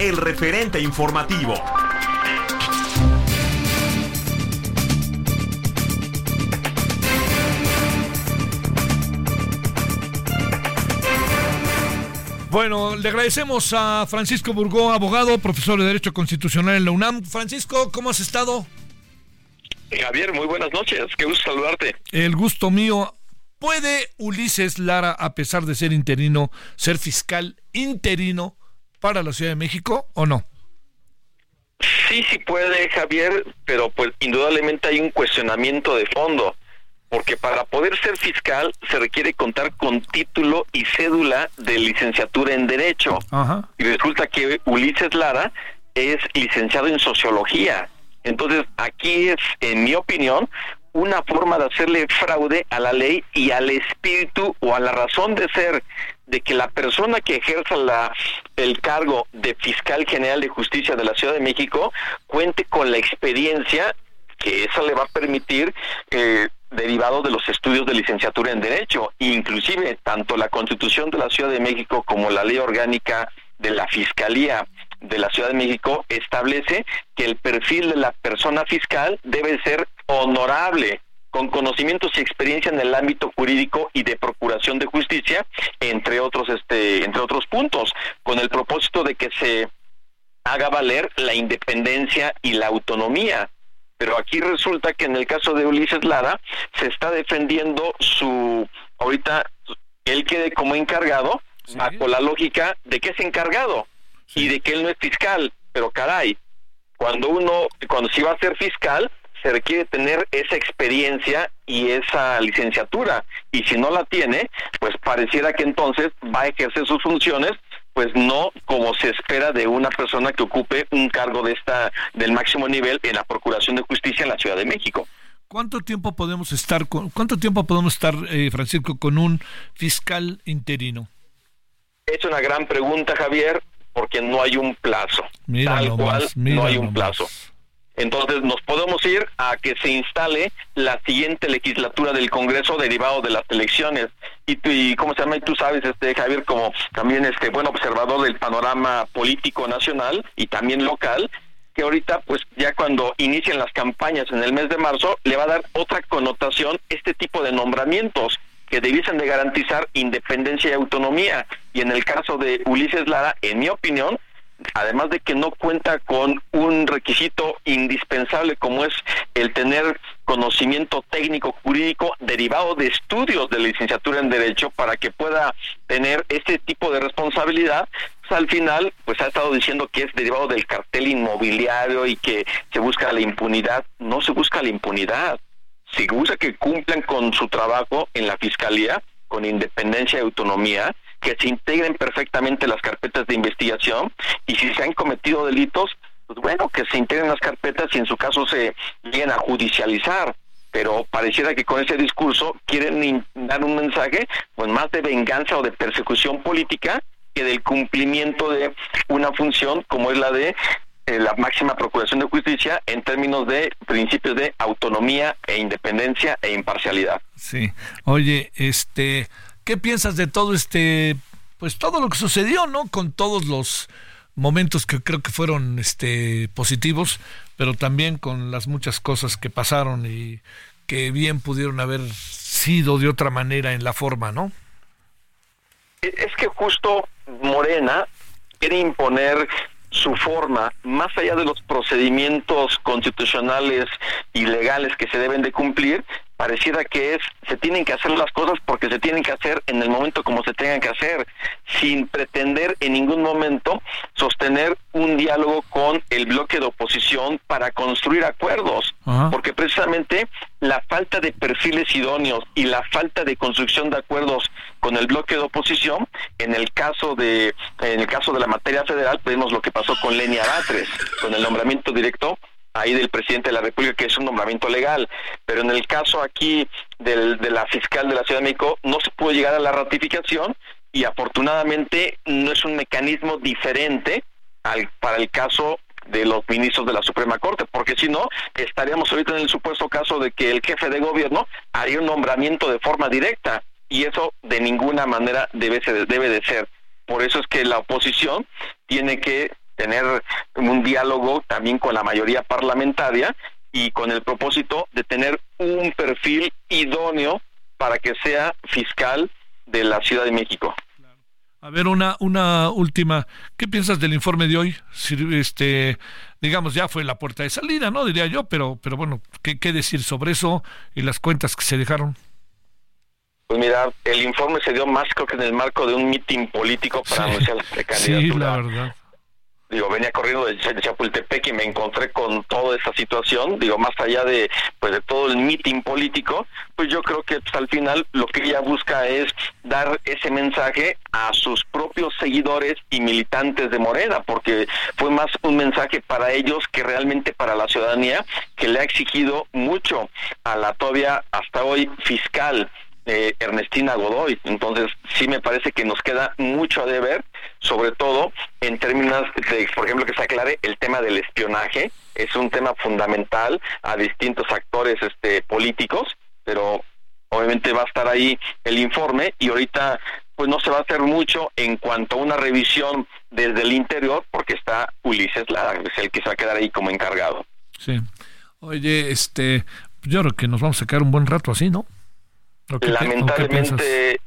el referente informativo. Bueno, le agradecemos a Francisco Burgó, abogado, profesor de Derecho Constitucional en la UNAM. Francisco, ¿cómo has estado? Javier, muy buenas noches, qué gusto saludarte. El gusto mío. ¿Puede Ulises Lara, a pesar de ser interino, ser fiscal interino para la Ciudad de México o no? Sí, sí puede, Javier, pero pues indudablemente hay un cuestionamiento de fondo, porque para poder ser fiscal se requiere contar con título y cédula de licenciatura en Derecho. Y resulta que Ulises Lara es licenciado en Sociología entonces, aquí es, en mi opinión, una forma de hacerle fraude a la ley y al espíritu o a la razón de ser de que la persona que ejerza la, el cargo de fiscal general de justicia de la Ciudad de México cuente con la experiencia que eso le va a permitir eh, derivado de los estudios de licenciatura en Derecho. Inclusive, tanto la Constitución de la Ciudad de México como la Ley Orgánica de la Fiscalía de la Ciudad de México establece que el perfil de la persona fiscal debe ser honorable, con conocimientos y experiencia en el ámbito jurídico y de procuración de justicia, entre otros, este, entre otros puntos, con el propósito de que se haga valer la independencia y la autonomía. Pero aquí resulta que en el caso de Ulises Lara se está defendiendo su, ahorita, él quede como encargado, bajo la lógica de que es encargado y de que él no es fiscal. Pero caray, cuando uno, cuando se va a ser fiscal, se requiere tener esa experiencia y esa licenciatura. Y si no la tiene, pues pareciera que entonces va a ejercer sus funciones pues no como se espera de una persona que ocupe un cargo de esta del máximo nivel en la Procuración de Justicia en la Ciudad de México. ¿Cuánto tiempo podemos estar con, cuánto tiempo podemos estar eh, Francisco con un fiscal interino? Es una gran pregunta, Javier, porque no hay un plazo. Tal cual, no hay un plazo. Entonces nos podemos ir a que se instale la siguiente legislatura del Congreso derivado de las elecciones. Y, y cómo se llama, y tú sabes, este Javier, como también este buen observador del panorama político nacional y también local, que ahorita pues ya cuando inician las campañas en el mes de marzo le va a dar otra connotación este tipo de nombramientos que debiesen de garantizar independencia y autonomía. Y en el caso de Ulises Lara, en mi opinión, además de que no cuenta con un requisito indispensable como es el tener conocimiento técnico jurídico derivado de estudios de licenciatura en derecho para que pueda tener este tipo de responsabilidad pues al final pues ha estado diciendo que es derivado del cartel inmobiliario y que se busca la impunidad no se busca la impunidad se busca que cumplan con su trabajo en la fiscalía con independencia y autonomía que se integren perfectamente las carpetas de investigación y si se han cometido delitos, pues bueno, que se integren las carpetas y en su caso se lleguen a judicializar. Pero pareciera que con ese discurso quieren dar un mensaje pues más de venganza o de persecución política que del cumplimiento de una función como es la de la máxima procuración de justicia en términos de principios de autonomía e independencia e imparcialidad. Sí. Oye, este ¿Qué piensas de todo este, pues todo lo que sucedió, ¿no? Con todos los momentos que creo que fueron este, positivos, pero también con las muchas cosas que pasaron y que bien pudieron haber sido de otra manera en la forma, ¿no? Es que justo Morena quiere imponer su forma, más allá de los procedimientos constitucionales y legales que se deben de cumplir, pareciera que es, se tienen que hacer las cosas porque se tienen que hacer en el momento como se tengan que hacer, sin pretender en ningún momento sostener un diálogo con el bloque de oposición para construir acuerdos, porque precisamente la falta de perfiles idóneos y la falta de construcción de acuerdos con el bloque de oposición, en el caso de, en el caso de la materia federal, vemos lo que pasó con Lenia Batres, con el nombramiento directo ahí del presidente de la República, que es un nombramiento legal. Pero en el caso aquí del, de la fiscal de la Ciudad de México, no se pudo llegar a la ratificación y afortunadamente no es un mecanismo diferente al, para el caso de los ministros de la Suprema Corte, porque si no, estaríamos ahorita en el supuesto caso de que el jefe de gobierno haría un nombramiento de forma directa y eso de ninguna manera debe, debe de ser. Por eso es que la oposición tiene que tener un diálogo también con la mayoría parlamentaria y con el propósito de tener un perfil idóneo para que sea fiscal de la Ciudad de México. A ver, una, una última. ¿Qué piensas del informe de hoy? este, digamos, ya fue la puerta de salida, ¿no? Diría yo, pero, pero bueno, ¿qué, qué decir sobre eso y las cuentas que se dejaron? Pues mira, el informe se dio más creo que en el marco de un mitin político para anunciar la candidatura. Sí, la verdad digo, venía corriendo de, Chapultepec y me encontré con toda esta situación, digo, más allá de pues de todo el meeting político, pues yo creo que pues, al final lo que ella busca es dar ese mensaje a sus propios seguidores y militantes de Morena, porque fue más un mensaje para ellos que realmente para la ciudadanía, que le ha exigido mucho a la todavía hasta hoy fiscal eh, Ernestina Godoy. Entonces, sí me parece que nos queda mucho a deber, sobre todo en términos de, por ejemplo, que se aclare el tema del espionaje. Es un tema fundamental a distintos actores este, políticos, pero obviamente va a estar ahí el informe y ahorita pues no se va a hacer mucho en cuanto a una revisión desde el interior porque está Ulises Lara, es el que se va a quedar ahí como encargado. Sí. Oye, este, yo creo que nos vamos a quedar un buen rato así, ¿no? Lamentablemente,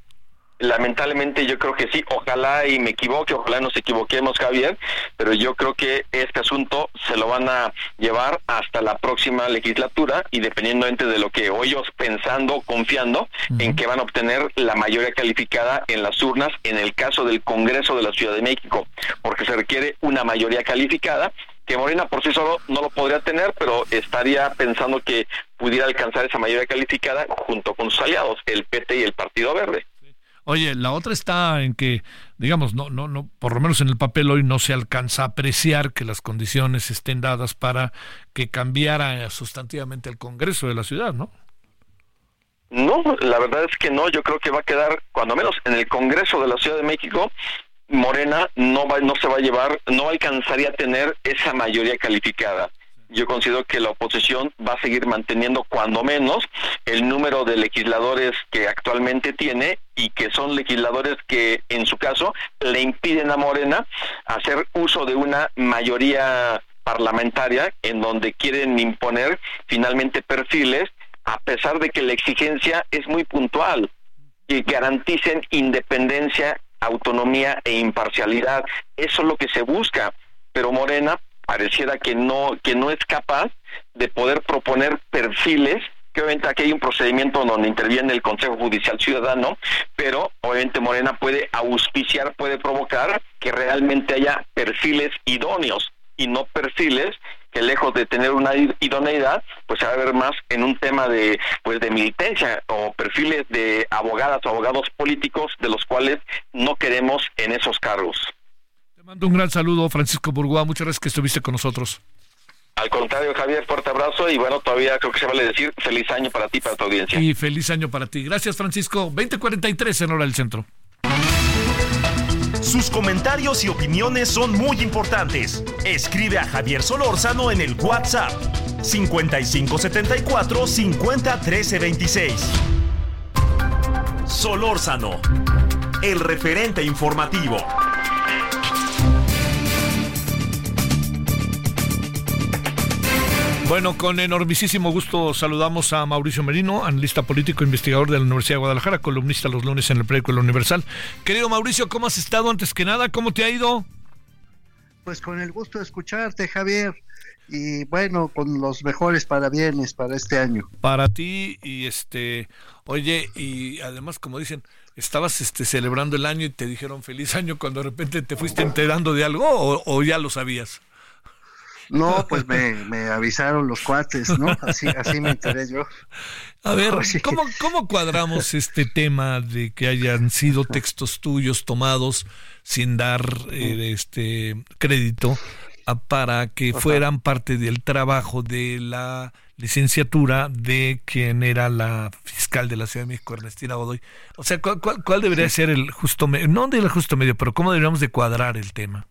lamentablemente yo creo que sí, ojalá y me equivoque, ojalá nos equivoquemos Javier, pero yo creo que este asunto se lo van a llevar hasta la próxima legislatura y dependientemente de lo que ellos pensando, confiando en que van a obtener la mayoría calificada en las urnas en el caso del Congreso de la Ciudad de México, porque se requiere una mayoría calificada que Morena por sí solo no lo podría tener, pero estaría pensando que pudiera alcanzar esa mayoría calificada junto con sus aliados, el PT y el Partido Verde. Oye, la otra está en que, digamos, no, no, no, por lo menos en el papel hoy no se alcanza a apreciar que las condiciones estén dadas para que cambiara sustantivamente el Congreso de la ciudad, ¿no? No, la verdad es que no. Yo creo que va a quedar, cuando menos en el Congreso de la Ciudad de México, Morena no va, no se va a llevar, no alcanzaría a tener esa mayoría calificada. Yo considero que la oposición va a seguir manteniendo cuando menos el número de legisladores que actualmente tiene y que son legisladores que en su caso le impiden a Morena hacer uso de una mayoría parlamentaria en donde quieren imponer finalmente perfiles a pesar de que la exigencia es muy puntual y garanticen independencia autonomía e imparcialidad. Eso es lo que se busca, pero Morena pareciera que no que no es capaz de poder proponer perfiles que obviamente aquí hay un procedimiento donde interviene el Consejo Judicial Ciudadano, pero obviamente Morena puede auspiciar, puede provocar que realmente haya perfiles idóneos y no perfiles que lejos de tener una idoneidad, pues se va a ver más en un tema de pues de militancia o perfiles de abogadas o abogados políticos de los cuales no queremos en esos cargos. Mando un gran saludo, Francisco Burgoa, muchas gracias que estuviste con nosotros. Al contrario, Javier, fuerte abrazo y bueno, todavía creo que se vale decir feliz año para ti, para tu audiencia. Y feliz año para ti. Gracias, Francisco. 2043 en hora del centro. Sus comentarios y opiniones son muy importantes. Escribe a Javier Solórzano en el WhatsApp 5574 50 Solórzano, el referente informativo. Bueno, con enormísimo gusto saludamos a Mauricio Merino, analista político, investigador de la Universidad de Guadalajara, columnista los lunes en el periódico El Universal. Querido Mauricio, ¿cómo has estado antes que nada? ¿Cómo te ha ido? Pues con el gusto de escucharte, Javier. Y bueno, con los mejores parabienes para este año. Para ti y este, oye, y además como dicen, estabas este celebrando el año y te dijeron feliz año cuando de repente te fuiste enterando de algo o, o ya lo sabías. No, pues me, avisaron los cuates, ¿no? Así, así me enteré yo. A ver, ¿cómo, ¿cómo cuadramos este tema de que hayan sido textos tuyos tomados sin dar eh, este crédito para que fueran parte del trabajo de la licenciatura de quien era la fiscal de la Ciudad de México, Ernestina Godoy? O sea, ¿cuál, cuál, debería ser el justo medio? No del justo medio, pero ¿cómo deberíamos de cuadrar el tema?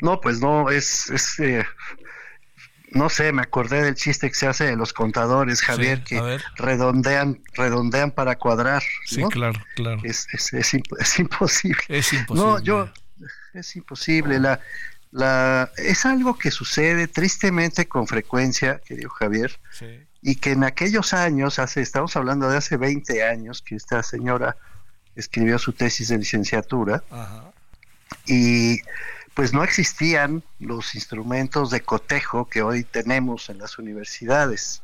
No, pues no, es, es eh, no sé, me acordé del chiste que se hace de los contadores, Javier, que redondean, redondean para cuadrar. Sí, claro, claro. Es, es, es, imposible. Es imposible. No, yo, es imposible. La, la, es algo que sucede tristemente con frecuencia, querido Javier, y que en aquellos años, hace, estamos hablando de hace 20 años, que esta señora escribió su tesis de licenciatura, Ajá. y pues no existían los instrumentos de cotejo que hoy tenemos en las universidades.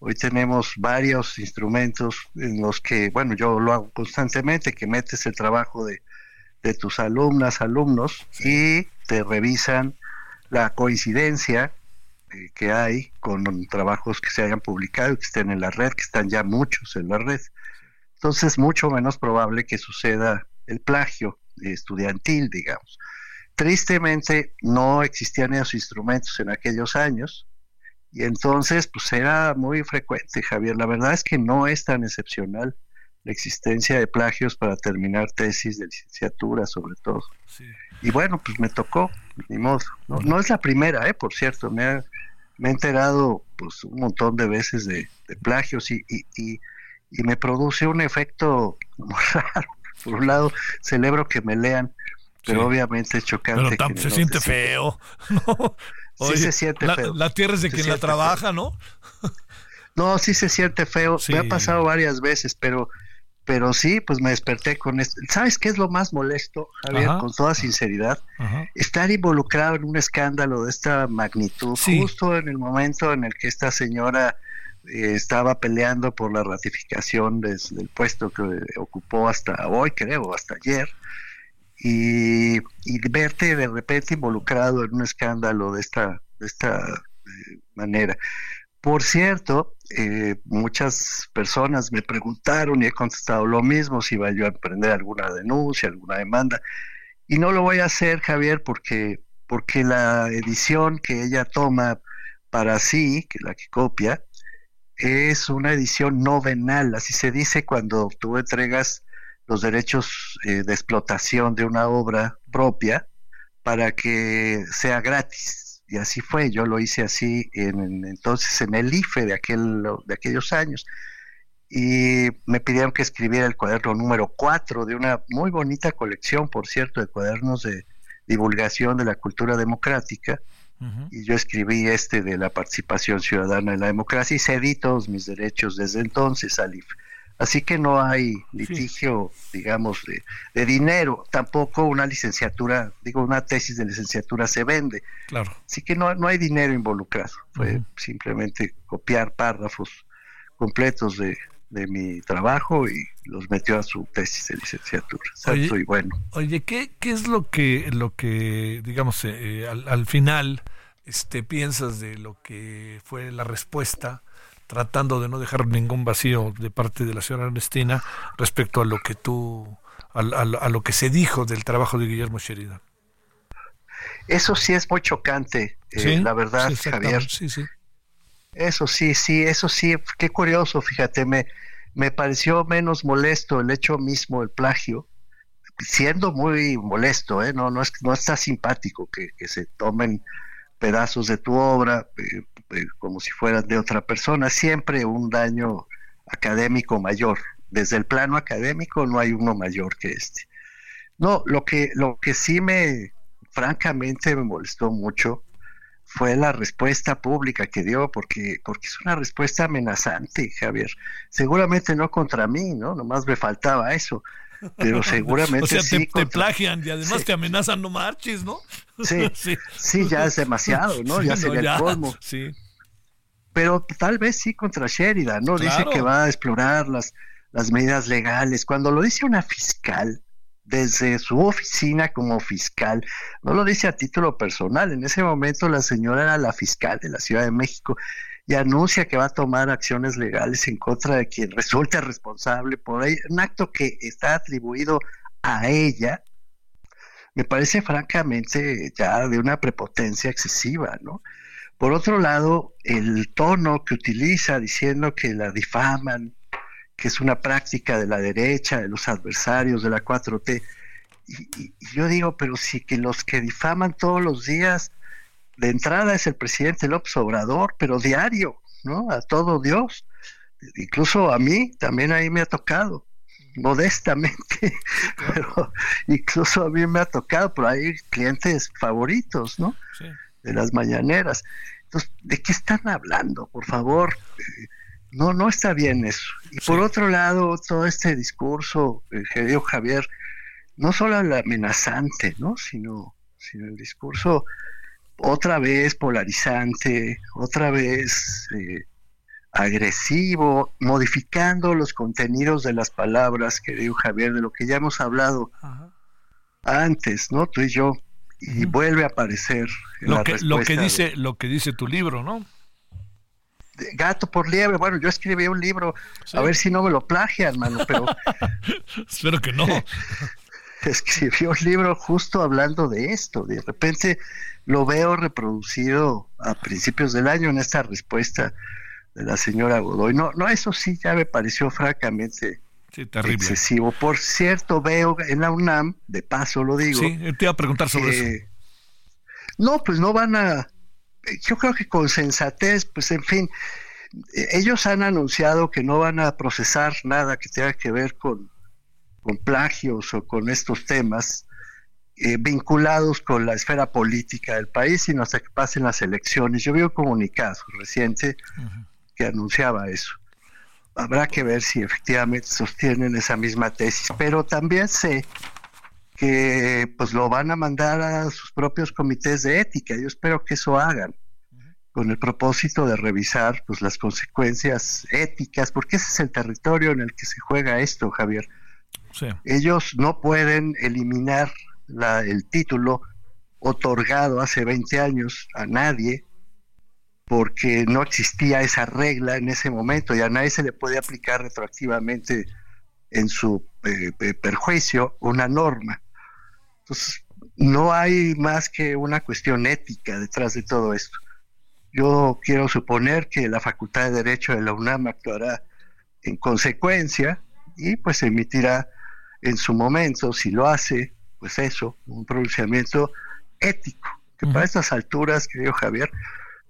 Hoy tenemos varios instrumentos en los que, bueno, yo lo hago constantemente, que metes el trabajo de, tus alumnas, alumnos, y te revisan la coincidencia eh, que hay con trabajos que se hayan publicado, que estén en la red, que están ya muchos en la red. Entonces, mucho menos probable que suceda el plagio estudiantil, digamos. Tristemente no existían esos instrumentos en aquellos años y entonces pues era muy frecuente, Javier. La verdad es que no es tan excepcional la existencia de plagios para terminar tesis de licenciatura sobre todo. Y bueno, pues me tocó, ni modo. No, es la primera, ¿eh? por cierto, me, he enterado pues un montón de veces de, plagios y, y, y, y, me produce un efecto raro. Por un lado, celebro que me lean, pero obviamente es chocante. Pero se siente feo. ¿no? sí se siente la, feo. La tierra es de quien la trabaja, ¿no? No, sí se siente feo. Me ha pasado varias veces, pero pero sí, pues me desperté con esto. ¿Sabes qué es lo más molesto, Javier? Con toda sinceridad, estar involucrado en un escándalo de esta magnitud, justo en el momento en el que esta señora eh, estaba peleando por la ratificación del puesto que ocupó hasta hoy, creo, hasta ayer, y, y, verte de repente involucrado en un escándalo de esta, de esta eh, manera. Por cierto, eh, muchas personas me preguntaron y he contestado lo mismo, si iba yo a emprender alguna denuncia, alguna demanda. Y no lo voy a hacer, Javier, porque, porque la edición que ella toma para sí, que la que copia, es una edición no venal, así se dice cuando tú entregas los derechos eh, de explotación de una obra propia para que sea gratis y así fue, yo lo hice así en, entonces en el IFE de, aquel, de aquellos años. Y me pidieron que escribiera el cuaderno número 4 de una muy bonita colección, por cierto, de cuadernos de divulgación de la cultura democrática. Y yo escribí este de la participación ciudadana en la democracia y cedí todos mis derechos desde entonces al IFE. Así que no hay litigio, digamos, de, dinero. Tampoco una licenciatura, digo, una tesis de licenciatura se vende. Claro. Así que no, no hay dinero involucrado. Fue simplemente copiar párrafos completos de, mi trabajo y los metió a su tesis de licenciatura. Oye, y bueno. Oye, ¿qué, ¿qué es lo que, lo que digamos, eh, al, al, final este, piensas de lo que fue la respuesta? Tratando de no dejar ningún vacío de parte de la señora Ernestina respecto a lo que tú, a, lo que se dijo del trabajo de Guillermo Sheridan. Eso sí es muy chocante, eh, la verdad, Javier. Sí, sí. Eso sí, sí, eso sí, qué curioso, fíjate, me, me pareció menos molesto el hecho mismo, el plagio, siendo muy molesto, ¿eh? no, no, es, no está simpático que, que se tomen pedazos de tu obra, eh, eh, como si fueran de otra persona, siempre un daño académico mayor. Desde el plano académico no hay uno mayor que este. No, lo que, lo que sí me, francamente, me molestó mucho fue la respuesta pública que dio, porque, porque es una respuesta amenazante, Javier. Seguramente no contra mí, ¿no? Nomás me faltaba eso pero seguramente o sea, sí. Te, plagian y además te amenazan no marches, ¿no? Sí, sí, ya es demasiado, ¿no? ya sería el colmo. Sí. Pero tal vez sí contra Sheridan, ¿no? Dice que va a explorar las, las medidas legales. Cuando lo dice una fiscal, desde su oficina como fiscal, no lo dice a título personal. En ese momento la señora era la fiscal de la Ciudad de México y anuncia que va a tomar acciones legales en contra de quien resulte responsable por un acto que está atribuido a ella, me parece francamente ya de una prepotencia excesiva, ¿no? Por otro lado, el tono que utiliza diciendo que la difaman, que es una práctica de la derecha, de los adversarios de la 4T, y, yo digo, pero sí que los que difaman todos los días de entrada es el presidente López Obrador, pero diario, ¿no? A todo Dios. Incluso a mí también ahí me ha tocado, modestamente, pero incluso a mí me ha tocado por ahí clientes favoritos, ¿no? De las mañaneras. Entonces, ¿de qué están hablando? Por favor, eh, no, no está bien eso. Y por otro lado, todo este discurso, querido Javier, no solo el amenazante, ¿no? Sino, sino el discurso otra vez polarizante, otra vez eh, agresivo, modificando los contenidos de las palabras, querido Javier, de lo que ya hemos hablado antes, ¿no? Tú y yo, y vuelve a aparecer lo que lo que dice lo que dice tu libro, ¿no? Gato por liebre, bueno, yo escribí un libro, a ver si no me lo plagia, hermano, pero espero que no. escribió un libro justo hablando de esto. De repente lo veo reproducido a principios del año en esta respuesta de la señora Godoy. No, no, eso sí ya me pareció francamente excesivo. Por cierto, veo en la UNAM, de paso lo digo. Sí, te iba a preguntar sobre eso. No, pues no van a. Yo creo que con sensatez, pues en fin, ellos han anunciado que no van a procesar nada que tenga que ver con con plagios o con estos temas eh, vinculados con la esfera política del país, sino hasta que pasen las elecciones. Yo vi un comunicado reciente que anunciaba eso. Habrá que ver si efectivamente sostienen esa misma tesis, pero también sé que pues lo van a mandar a sus propios comités de ética. Yo espero que eso hagan con el propósito de revisar pues las consecuencias éticas, porque ese es el territorio en el que se juega esto, Javier. Ellos no pueden eliminar el título otorgado hace 20 años a nadie porque no existía esa regla en ese momento y a nadie se le puede aplicar retroactivamente en su eh, perjuicio una norma. Entonces, no hay más que una cuestión ética detrás de todo esto. Yo quiero suponer que la Facultad de Derecho de la UNAM actuará en consecuencia y pues emitirá en su momento, si lo hace, pues eso, un pronunciamiento ético, que para estas alturas, querido Javier,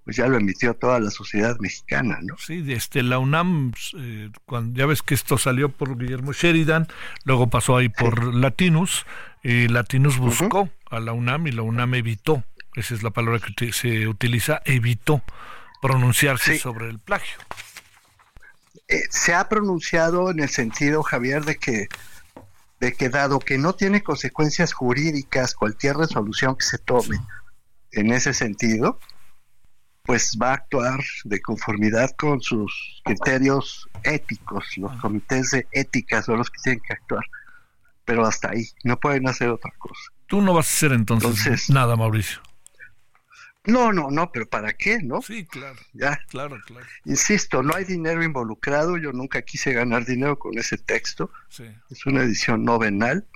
pues ya lo emitió toda la sociedad mexicana, ¿no? Sí, este, la UNAM, eh, cuando, ya ves que esto salió por Guillermo Sheridan, luego pasó ahí por Latinus, y Latinus buscó a la UNAM y la UNAM evitó, esa es la palabra que se utiliza, evitó pronunciarse sobre el plagio. Eh, se ha pronunciado en el sentido, Javier, de que de que dado que no tiene consecuencias jurídicas cualquier resolución que se tome en ese sentido, pues va a actuar de conformidad con sus criterios éticos. Los comités de ética son los que tienen que actuar. Pero hasta ahí, no pueden hacer otra cosa. Tú no vas a hacer entonces nada, Mauricio. No, no, no, pero ¿para qué, no? Sí, claro. Ya. Claro, claro. Insisto, no hay dinero involucrado. Yo nunca quise ganar dinero con ese texto. Sí. Es una edición novenal.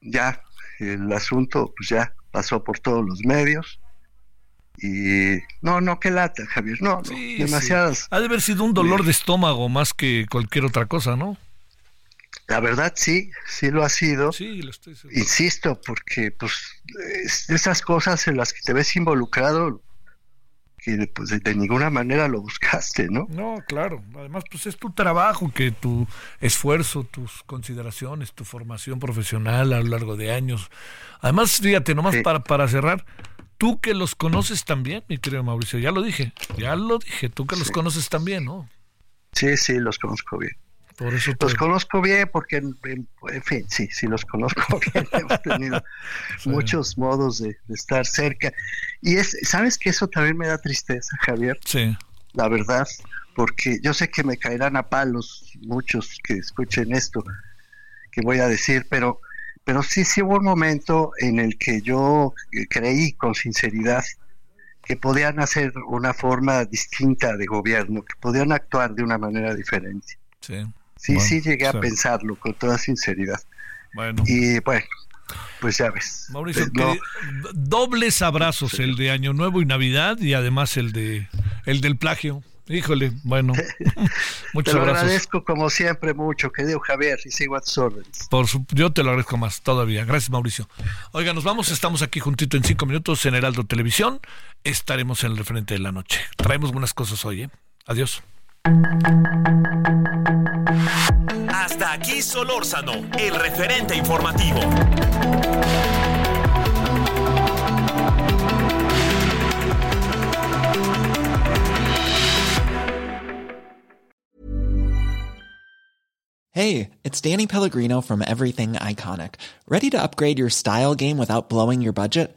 Ya, el asunto, pues ya pasó por todos los medios. Y no, no, qué lata, Javier. No, no demasiadas. Ha de haber sido un dolor de estómago más que cualquier otra cosa, ¿no? La verdad sí, sí lo ha sido. Sí, lo estoy Insisto, porque pues esas cosas en las que te ves involucrado, que pues de, ninguna manera lo buscaste, ¿no? No, claro. Además, pues es tu trabajo, que tu esfuerzo, tus consideraciones, tu formación profesional a lo largo de años. Además, fíjate, nomás para, para cerrar, tú que los conoces también, mi querido Mauricio, ya lo dije, ya lo dije, tú que los conoces también, ¿no? Sí, sí, los conozco bien. Los conozco bien porque, en, fin, sí, sí los conozco bien. Hemos tenido muchos modos de, estar cerca. Y es, ¿sabes que eso también me da tristeza, Javier? Sí. La verdad, porque yo sé que me caerán a palos muchos que escuchen esto que voy a decir, pero, pero sí, sí hubo un momento en el que yo creí con sinceridad que podían hacer una forma distinta de gobierno, que podían actuar de una manera diferente. Sí. Sí, sí llegué a pensarlo con toda sinceridad. Bueno. Y bueno, pues ya ves. Mauricio, dobles abrazos, el de Año Nuevo y Navidad y además el de el del plagio. Híjole, bueno. muchas te lo agradezco como siempre mucho, querido Javier, y sigo a tus órdenes. Por yo te lo agradezco más todavía. Gracias, Mauricio. Oiga, nos vamos, estamos aquí juntito en cinco minutos en Heraldo Televisión. Estaremos en el referente de la noche. Traemos buenas cosas hoy, ¿eh? Adiós. Hasta aquí Solórzano, el referente informativo. Hey, it's Danny Pellegrino from Everything Iconic. Ready to upgrade your style game without blowing your budget?